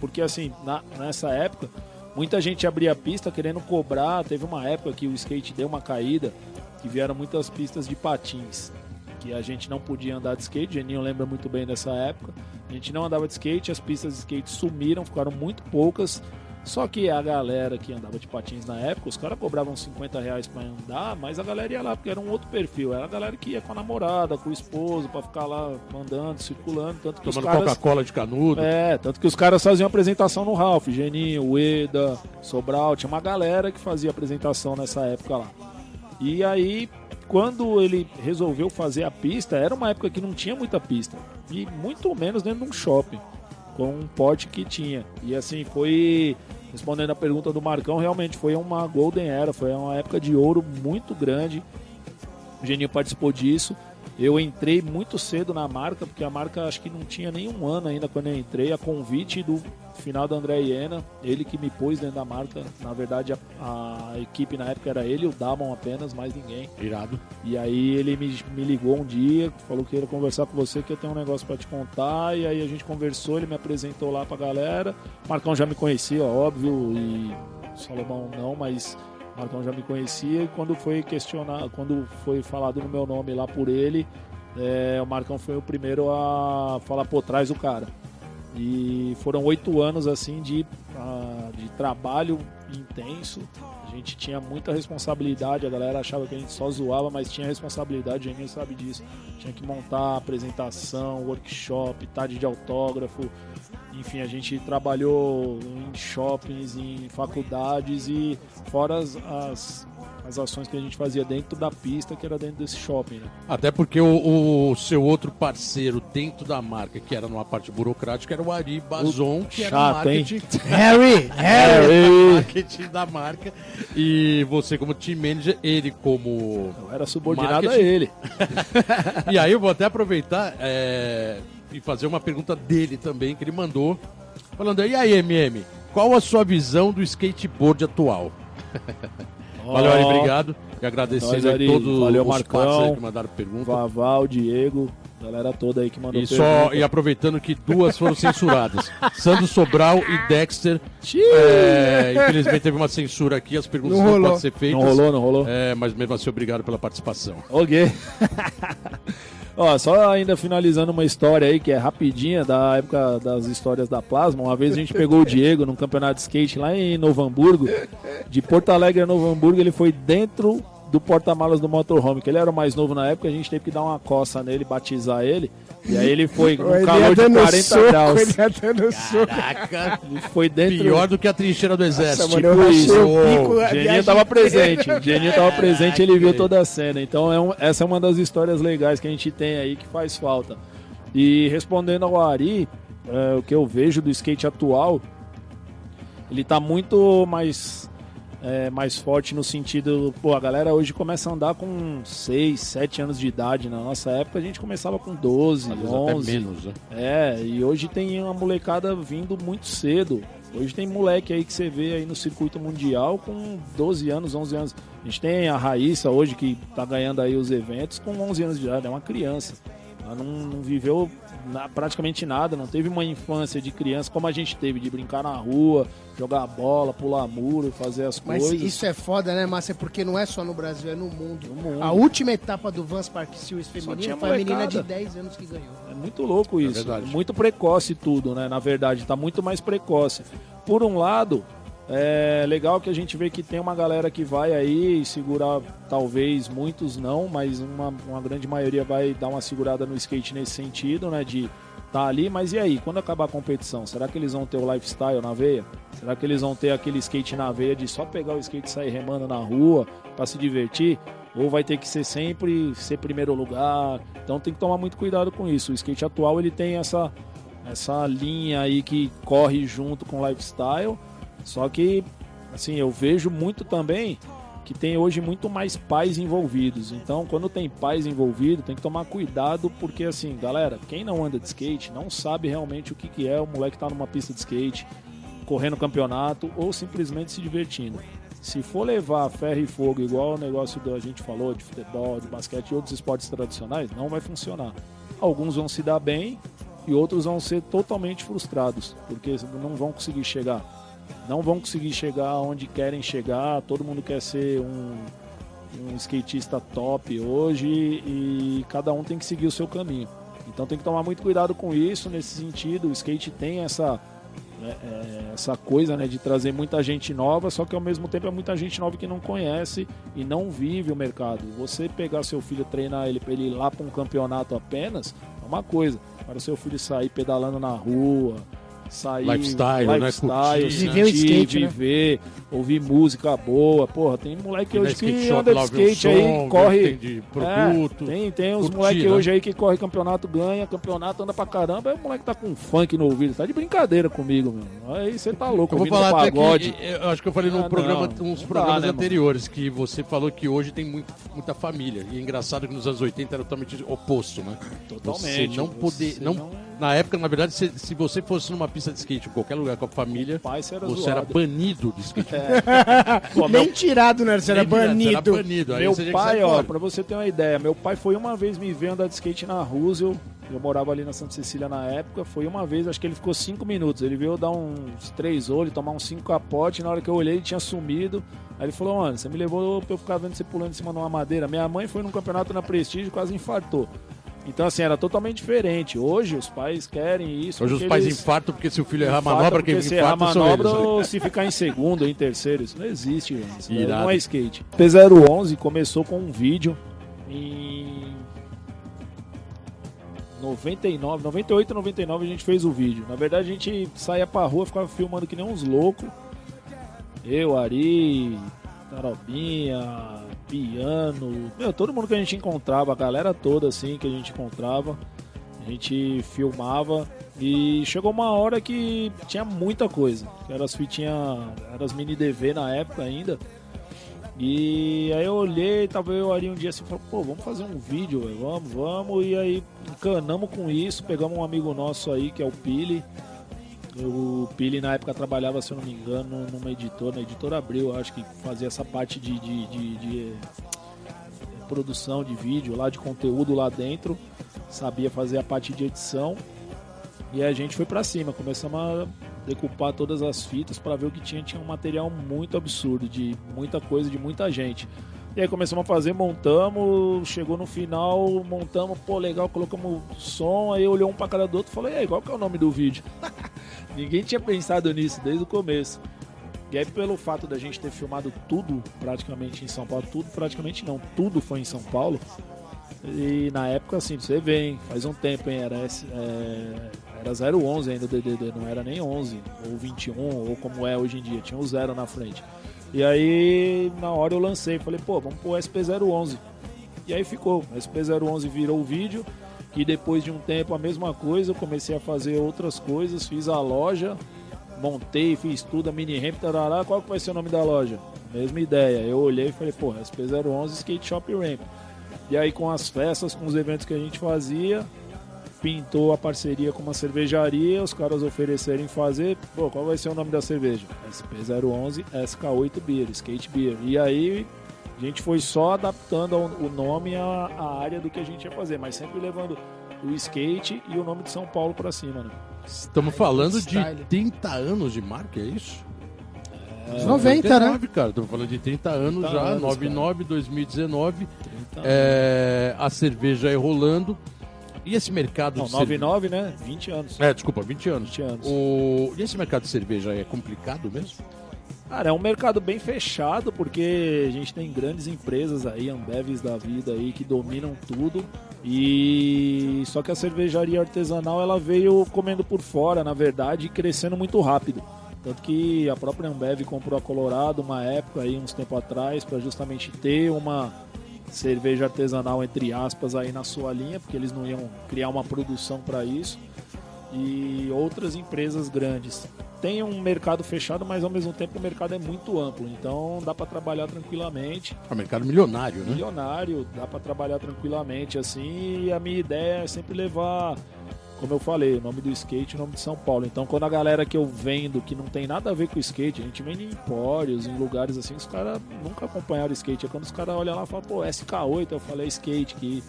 C: Porque assim, na, nessa época, muita gente abria a pista querendo cobrar. Teve uma época que o skate deu uma caída, que vieram muitas pistas de patins que a gente não podia andar de skate. Geninho lembra muito bem dessa época. A gente não andava de skate, as pistas de skate sumiram, ficaram muito poucas. Só que a galera que andava de patins na época, os caras cobravam 50 reais pra andar, mas a galera ia lá porque era um outro perfil. Era a galera que ia com a namorada, com o esposo, pra ficar lá andando, circulando. Tanto que
A: Tomando. Coca-Cola de canudo.
C: É, tanto que os caras faziam apresentação no Ralph, Geninho, Ueda, Sobral, tinha uma galera que fazia apresentação nessa época lá. E aí, quando ele resolveu fazer a pista, era uma época que não tinha muita pista. E muito menos dentro de um shopping, com um porte que tinha. E assim, foi. Respondendo a pergunta do Marcão, realmente foi uma Golden Era, foi uma época de ouro muito grande. O Geninho participou disso. Eu entrei muito cedo na marca, porque a marca acho que não tinha nenhum ano ainda quando eu entrei, a convite do final do André Iena, ele que me pôs dentro da marca. Na verdade, a, a equipe na época era ele, o Damon apenas, mais ninguém.
A: Irado.
C: E aí ele me, me ligou um dia, falou que ia conversar com você, que eu tenho um negócio para te contar. E aí a gente conversou, ele me apresentou lá pra galera. O Marcão já me conhecia, óbvio, e Salomão não, mas o Marcão já me conhecia. E quando foi questionar, quando foi falado no meu nome lá por ele, é, o Marcão foi o primeiro a falar, pô, traz o cara. E foram oito anos assim de, uh, de trabalho intenso. A gente tinha muita responsabilidade, a galera achava que a gente só zoava, mas tinha responsabilidade, o Geninho sabe disso. Tinha que montar apresentação, workshop, tarde de autógrafo. Enfim, a gente trabalhou em shoppings, em faculdades e fora as, as as ações que a gente fazia dentro da pista, que era dentro desse shopping. Né?
A: Até porque o, o, seu outro parceiro dentro da marca, que era numa parte burocrática, era o Ari Bazon, que
C: Chato,
A: era marketing,
B: Harry,
A: Harry. marketing da marca. E você como team manager, ele como...
C: Eu era subordinado marketing. a ele.
A: e aí eu vou até aproveitar é, e fazer uma pergunta dele também, que ele mandou, falando, e aí, MM, qual a sua visão do skateboard atual? Valeu, Ari, obrigado. E agradecendo
C: Nós,
A: a todos
C: Valeu,
A: os
C: Marcão,
A: que mandaram pergunta.
C: Vaval, Diego, galera toda aí que mandou
A: e
C: pergunta.
A: Só, e aproveitando que duas foram censuradas. Sandro Sobral e Dexter. É, infelizmente teve uma censura aqui, as perguntas
B: Não
A: não, podem ser feitas.
C: Não rolou, não rolou.
A: É, mas mesmo assim, obrigado pela participação.
C: Ok. Ó, só ainda finalizando uma história aí que é rapidinha da época das histórias da Plasma. Uma vez a gente pegou o Diego num campeonato de skate lá em Novo Hamburgo. De Porto Alegre a Novo Hamburgo, ele foi dentro do porta-malas do motorhome, que ele era o mais novo na época, a gente teve que dar uma coça nele, batizar ele. E aí ele foi com um calor de 40
B: soco,
C: graus.
B: Ele ia dando soco.
A: Caraca,
C: Ele foi dentro
A: pior do que a trincheira do exército.
B: Nossa, mano,
C: tipo isso.
B: o pico, a
C: Geninho tava presente. Geninho tava presente, ele viu toda a cena. Então é um- essa é uma das histórias legais que a gente tem aí que faz falta. E respondendo ao Ari, é, o que eu vejo do skate atual, ele tá muito mais é, mais forte no sentido, pô, a galera hoje começa a andar com 6, 7 anos de idade. Na nossa época a gente começava com 12,
A: Às vezes
C: 11.
A: até menos, né?
C: É, e hoje tem uma molecada vindo muito cedo. Hoje tem moleque aí que você vê aí no circuito mundial com 12 anos, 11 anos. A gente tem a Raíssa hoje que tá ganhando aí os eventos com 11 anos de idade, é uma criança. Ela não, não viveu na- praticamente nada, não teve uma infância de criança como a gente teve, de brincar na rua, jogar bola, pular muro, fazer as
B: Mas
C: coisas.
B: isso é foda, né, Márcia? Porque não é só no Brasil, é no mundo.
C: No mundo.
B: A última etapa do Vans Park Series feminino foi a menina de 10 anos que ganhou.
C: É muito louco isso.
A: verdade.
C: muito precoce tudo, né? Na verdade, tá muito mais precoce. Por um lado, é legal que a gente vê que tem uma galera que vai aí segurar, talvez muitos não, mas uma, uma grande maioria vai dar uma segurada no skate nesse sentido, né? De tá ali, mas e aí? Quando acabar a competição, será que eles vão ter o lifestyle na veia? Será que eles vão ter aquele skate na veia de só pegar o skate e sair remando na rua para se divertir? Ou vai ter que ser sempre ser primeiro lugar? Então tem que tomar muito cuidado com isso. O skate atual ele tem essa essa linha aí que corre junto com o lifestyle. Só que, assim, eu vejo muito também que tem hoje muito mais pais envolvidos. Então, quando tem pais envolvidos, tem que tomar cuidado, porque, assim, galera, quem não anda de skate não sabe realmente o que, que é o moleque tá numa pista de skate. correndo campeonato ou simplesmente se divertindo. Se for levar ferro e fogo igual o negócio que a gente falou de futebol, de basquete e outros esportes tradicionais, não vai funcionar. Alguns vão se dar bem e outros vão ser totalmente frustrados, porque não vão conseguir chegar. Não vão conseguir chegar onde querem chegar, todo mundo quer ser um, um skatista top hoje e cada um tem que seguir o seu caminho. Então tem que tomar muito cuidado com isso nesse sentido. O skate tem essa né, é, essa coisa né, de trazer muita gente nova, só que ao mesmo tempo é muita gente nova que não conhece e não vive o mercado. Você pegar seu filho, treinar ele para ele ir lá para um campeonato apenas, é uma coisa. Para o seu filho sair pedalando na rua, sair
A: lifestyle, né?
C: lifestyle
A: Curtir,
C: sentir,
B: Viver o skate, né?
C: viver, ouvir música boa. Porra, tem moleque
A: na
C: hoje que anda de skate aí,
A: som,
C: corre.
A: tem de produto.
C: É, tem, tem uns
A: curtir,
C: moleque
A: né?
C: hoje aí que corre campeonato, ganha campeonato, anda pra caramba. Aí o moleque tá com funk no ouvido. Tá de brincadeira comigo, meu. Aí você tá louco,
A: Eu vou falar até
C: pagode.
A: que, eu acho que eu falei num
C: Ah,
A: programa,
C: não,
A: uns
C: não
A: programas
C: dá, né, mano?
A: anteriores, que você falou que hoje tem muito, muita família. E é engraçado que nos anos 80 era totalmente oposto, né?
C: Totalmente.
A: Você não poder.
C: Você
A: Não,
C: não-
A: Na época, na verdade, se, se você fosse numa pista de skate em qualquer lugar com a família,
C: pai, você era
A: você era banido de skate.
C: Pô, meu
B: Nem tirado, né? Você era
A: Nem você Era
B: banido.
A: banido. Aí
C: Meu pai, ó,
A: fora.
C: pra você ter uma ideia, meu pai foi uma vez me ver andar de skate na Roosevelt. Eu morava ali na Santa Cecília na época. Foi uma vez, acho que ele ficou cinco minutos. Ele veio dar uns três olhos, tomar uns cinco capotes. Na hora que eu olhei, ele tinha sumido. Aí ele falou, mano, você me levou pra eu ficar vendo você pulando em cima de uma madeira. Minha mãe foi num campeonato na Prestígio e quase infartou. Então, assim, era totalmente diferente. Hoje os pais querem isso.
A: Hoje os pais
C: eles-
A: infartam porque se o filho errar a manobra, quem
C: se errar a manobra ou se ficar em segundo em terceiro. Isso não existe, gente. Isso não é skate. P011 começou com um vídeo em 99, 98, 99 a gente fez o vídeo. Na verdade a gente saía pra rua, ficava filmando que nem uns loucos. Eu, Ari, Tarobinha, Piano, meu, todo mundo que a gente encontrava, a galera toda assim que a gente encontrava, a gente filmava e chegou uma hora que tinha muita coisa. Eram as fitinhas, eram as mini DV na época ainda. E aí eu olhei, tava eu ali um dia assim, falei, pô, vamos fazer um vídeo, velho, vamos, vamos. E aí encanamos com isso, pegamos um amigo nosso aí, que é o Pili. O Pili na época trabalhava, se eu não me engano, numa editora, na editora Abril, acho que fazia essa parte de, de, de- de, eh, produção de vídeo lá, de conteúdo lá dentro. Sabia fazer a parte de edição. E a gente foi pra cima, começamos a decupar todas as fitas para ver o que tinha. Tinha um material muito absurdo, de muita coisa, de muita gente. E aí começamos a fazer, montamos, chegou no final, montamos, pô, legal, colocamos som, aí olhou um pra cara do outro e falou, e aí, qual que é o nome do vídeo? Ninguém tinha pensado nisso desde o começo. E aí, pelo fato da gente ter filmado tudo praticamente em São Paulo, tudo praticamente não, tudo foi em São Paulo. E na época, assim, você vê, faz um tempo, hein, era, é, era 011 ainda o DDD, não era nem 11, ou 21, ou como é hoje em dia, tinha o zero na frente. E aí, na hora eu lancei, falei, pô, vamos pôr SP011. E aí ficou, SP011 virou o vídeo, e depois de um tempo a mesma coisa, eu comecei a fazer outras coisas, fiz a loja, montei, fiz tudo, a mini ramp, tarará, qual que vai ser o nome da loja? Mesma ideia, eu olhei e falei, pô, SP011 Skate Shop Ramp. E aí com as festas, com os eventos que a gente fazia, pintou a parceria com uma cervejaria, os caras oferecerem fazer, pô, qual vai ser o nome da cerveja? SP011 SK8 Beer, Skate Beer. E aí a gente foi só adaptando o nome à, à área do que a gente ia fazer, mas sempre levando o skate e o nome de São Paulo pra cima, né?
A: Estamos falando de
B: style.
A: 30 anos de marca, é isso?
B: Os 90, né?
A: 99, cara. Estamos falando de 30 anos
C: 30
A: já,
C: anos,
A: 99, 2019.
C: 30
A: É, a cerveja aí rolando. E esse mercado
C: Não,
A: de cerveja...
C: 99, né? 20 anos.
A: É, desculpa, 20 anos.
C: 20 anos.
A: O... E esse mercado de cerveja aí é complicado mesmo?
C: Cara, é um mercado bem fechado porque a gente tem grandes empresas aí, Ambevs da vida aí, que dominam tudo. E só que a cervejaria artesanal ela veio comendo por fora, na verdade, e crescendo muito rápido. Tanto que a própria Ambev comprou a Colorado uma época aí, uns tempo atrás, para justamente ter uma cerveja artesanal entre aspas aí na sua linha, porque eles não iam criar uma produção para isso. E outras empresas grandes tem um mercado fechado, mas ao mesmo tempo o mercado é muito amplo, então dá para trabalhar tranquilamente.
A: É um mercado milionário, né?
C: Milionário, dá para trabalhar tranquilamente assim. E a minha ideia é sempre levar como eu falei, o nome do skate o nome de São Paulo. Então, quando a galera que eu vendo que não tem nada a ver com o skate, a gente vende em empórios, em lugares assim, os caras nunca acompanharam o skate. É quando os caras olham lá e falam, pô, SK8, eu falei skate, que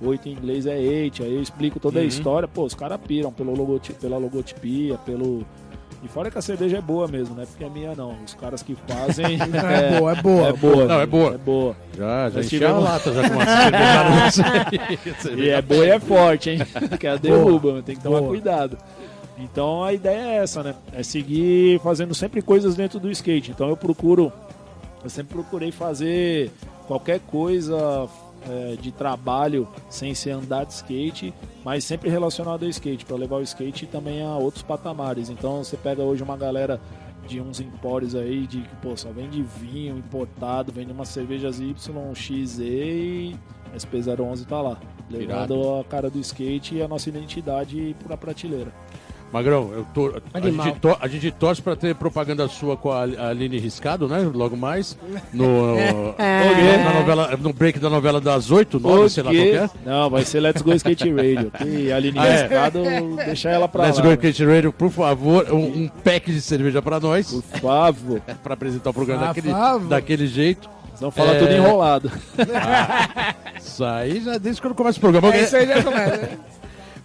C: 8 em inglês é 8, aí eu explico toda
A: Uhum.
C: a história, pô, os caras piram pelo logoti- pela logotipia, pelo. E fora que a cerveja é boa mesmo, não é porque é minha não. Os caras que fazem.
B: É boa, é boa.
C: É boa.
A: Não, é boa.
C: É boa.
A: Já, já encheu
C: tivemos-
A: a lata já com uma cerveja.
C: E é boa e é forte, hein? que a derruba, tem que tomar
B: Boa.
C: cuidado. Então a ideia é essa, né? É seguir fazendo sempre coisas dentro do skate. Então eu procuro, eu sempre procurei fazer qualquer coisa é, de trabalho sem ser andar de skate, mas sempre relacionado ao skate, para levar o skate também a outros patamares. Então você pega hoje uma galera de uns empórios aí de que pô, só vende vinho importado, vende umas cervejas YXZ e SP011 tá lá. Levando
A: Irado.
C: a cara do skate e a nossa identidade pra prateleira.
A: Magrão, eu tô, a, gente to- a gente torce pra ter propaganda sua com a Aline Riscado, né? Logo mais. No, na novela, no break da novela das 8, 9, sei lá qual é.
C: Não, vai ser Let's Go Skate Radio. Que a Aline
A: Ah, é?
C: Riscado, deixar ela pra
A: Let's
C: lá.
A: Go
C: né?
A: Skate Radio, por favor, um, um pack de cerveja pra nós,
C: Por favor.
A: pra apresentar o programa
B: Por
A: daquele,
B: favor.
A: daquele jeito.
C: Senão fala
A: É.
C: tudo enrolado.
A: Isso aí já desde quando começa o programa.
B: É isso aí já começa.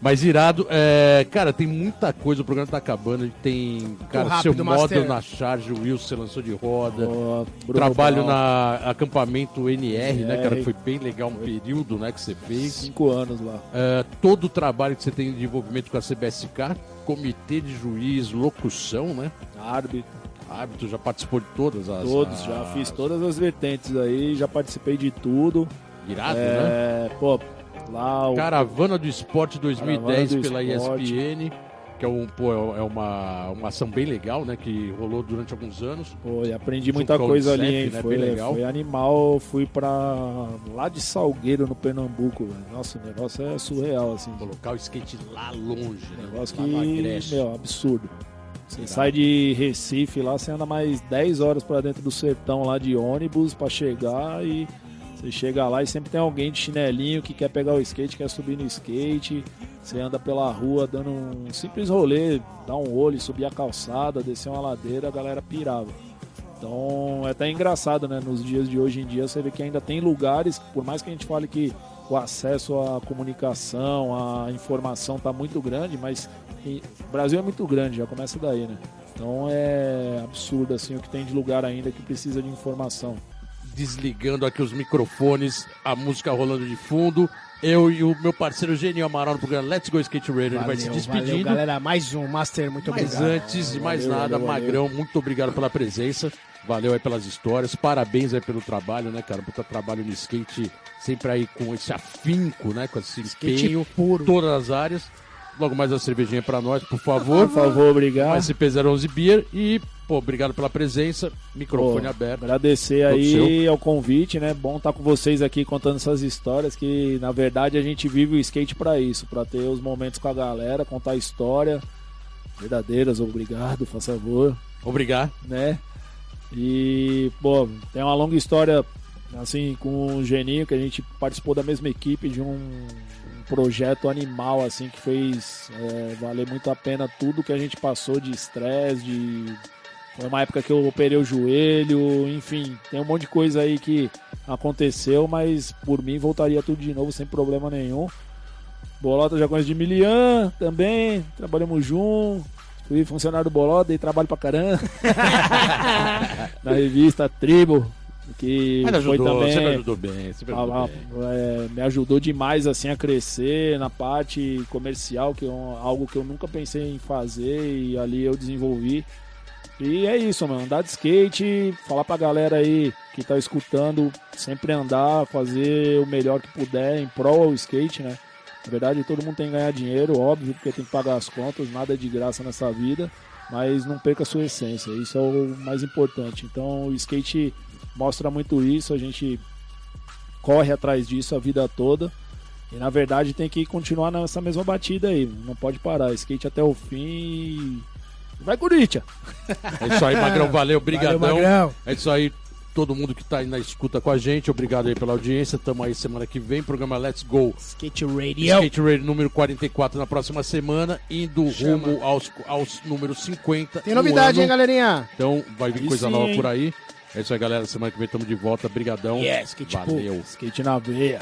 A: Mas irado, é, cara, tem muita coisa, o programa tá acabando. Tem, cara,
B: rápido,
A: seu
B: Master.
A: na charge, o Wilson você lançou de roda.
C: Bruno
A: Trabalho na acampamento NR, né, cara?
C: NR.
A: Foi bem legal, um período, né, que você fez.
C: Cinco anos lá.
A: É, todo o trabalho que você tem de envolvimento com a CBSK, comitê de juiz, locução, né?
C: Árbitro,
A: Árbitro, já participou de todas as.
C: todos. Já
A: as-
C: fiz todas as vertentes aí, já participei de tudo.
A: Irado, né?
C: É, pô, lá o
A: Caravana do Esporte 2010
C: Caravana do
A: pela
C: Esporte.
A: ESPN, que é, um, pô, é uma, uma ação bem legal, né? Que rolou durante alguns anos.
C: Pô, e aprendi
A: Junto
C: muita coisa ali, hein?
A: né?
C: Foi,
A: legal.
C: foi animal. Fui pra lá de Salgueiro, no Pernambuco, velho. Nossa, o negócio é surreal, assim.
A: Colocar o skate lá longe, né?
C: Negócio
A: Lá
C: que, meu, absurdo. Você
A: Irado.
C: sai de Recife lá, você anda mais 10 horas pra dentro do sertão lá de ônibus pra chegar e você chega lá e sempre tem alguém de chinelinho que quer pegar o skate, quer subir no skate. Você anda pela rua dando um simples rolê, dar um olho, subir a calçada, descer uma ladeira, a galera pirava. Então é até engraçado, né? Nos dias de hoje em dia você vê que ainda tem lugares, por mais que a gente fale que o acesso à comunicação, à informação tá muito grande, mas o Brasil é muito grande, já começa daí, né? Então é absurdo assim o que tem de lugar ainda que precisa de informação.
A: Desligando aqui os microfones, a música rolando de fundo. Eu e o meu parceiro Genio Amaral no programa Let's Go Skate Radio, ele vai se
B: Valeu,
A: despedindo.
B: valeu, galera. Mais um. Master, muito
A: Mas
B: obrigado.
A: antes de mais
C: Valeu,
A: nada,
C: valeu, valeu.
A: Magrão, muito obrigado pela presença. Valeu aí pelas histórias. Parabéns aí pelo trabalho, né, cara? Puta trabalho no skate, sempre aí com esse afinco, né? Com esse
B: Skate
A: empenho,
B: puro.
A: todas as áreas. Logo mais uma cervejinha pra nós, por favor.
C: Por favor, obrigado.
A: Um SP011 Beer e, pô, obrigado pela presença. Microfone
C: Pô,
A: aberto.
C: Agradecer aí ao convite, né? Bom estar com vocês aqui contando essas histórias que, na verdade, a gente vive o skate pra isso, pra ter os momentos com a galera, contar história verdadeiras, obrigado, por favor,
A: Obrigado.
C: né? E, pô, tem uma longa história assim com o Geninho que a gente participou da mesma equipe de um, um projeto animal assim que fez é, valer muito a pena tudo que a gente passou de estresse, de foi uma época que eu operei o joelho, enfim, tem um monte de coisa aí que aconteceu, mas por mim voltaria tudo de novo sem problema nenhum. Bolota já conheço de Milian também, trabalhamos juntos. Fui funcionário do Bolota, dei trabalho pra caramba. Na revista Tribo, que
A: Mas
C: foi
A: ajudou,
C: também
A: sempre ajudou bem. Sempre ajudou bem.
C: é, me ajudou demais assim a crescer na parte comercial, que é um- algo que eu nunca pensei em fazer e ali eu desenvolvi. E é isso, mano, andar de skate, falar pra galera aí que tá escutando, sempre andar, fazer o melhor que puder em prol ao skate, né? Na verdade, todo mundo tem que ganhar dinheiro, óbvio, porque tem que pagar as contas, nada é de graça nessa vida, mas não perca a sua essência, isso é o mais importante. Então, o skate mostra muito isso, a gente corre atrás disso a vida toda. E na verdade tem que continuar nessa mesma batida aí. Não pode parar. Skate até o fim. Vai, Corinthians!
A: É isso aí, Magrão. Valeu, brigadão.
B: Valeu, Magrão.
A: É isso aí. todo mundo que tá aí na escuta com a gente. Obrigado aí pela audiência. Tamo aí semana que vem. Programa Let's Go
B: Skate Radio.
A: Skate Radio número 44 na próxima semana, indo
B: Chama.
A: rumo aos, aos números 50.
B: Tem
A: no
B: novidade, hein, galerinha?
A: Então vai vir
C: Aí
A: coisa
C: sim,
A: nova
C: hein?
A: por aí. É isso aí, galera. Semana que vem estamos de volta. Brigadão.
C: Yeah, skate
A: Valeu.
C: pô, skate na veia.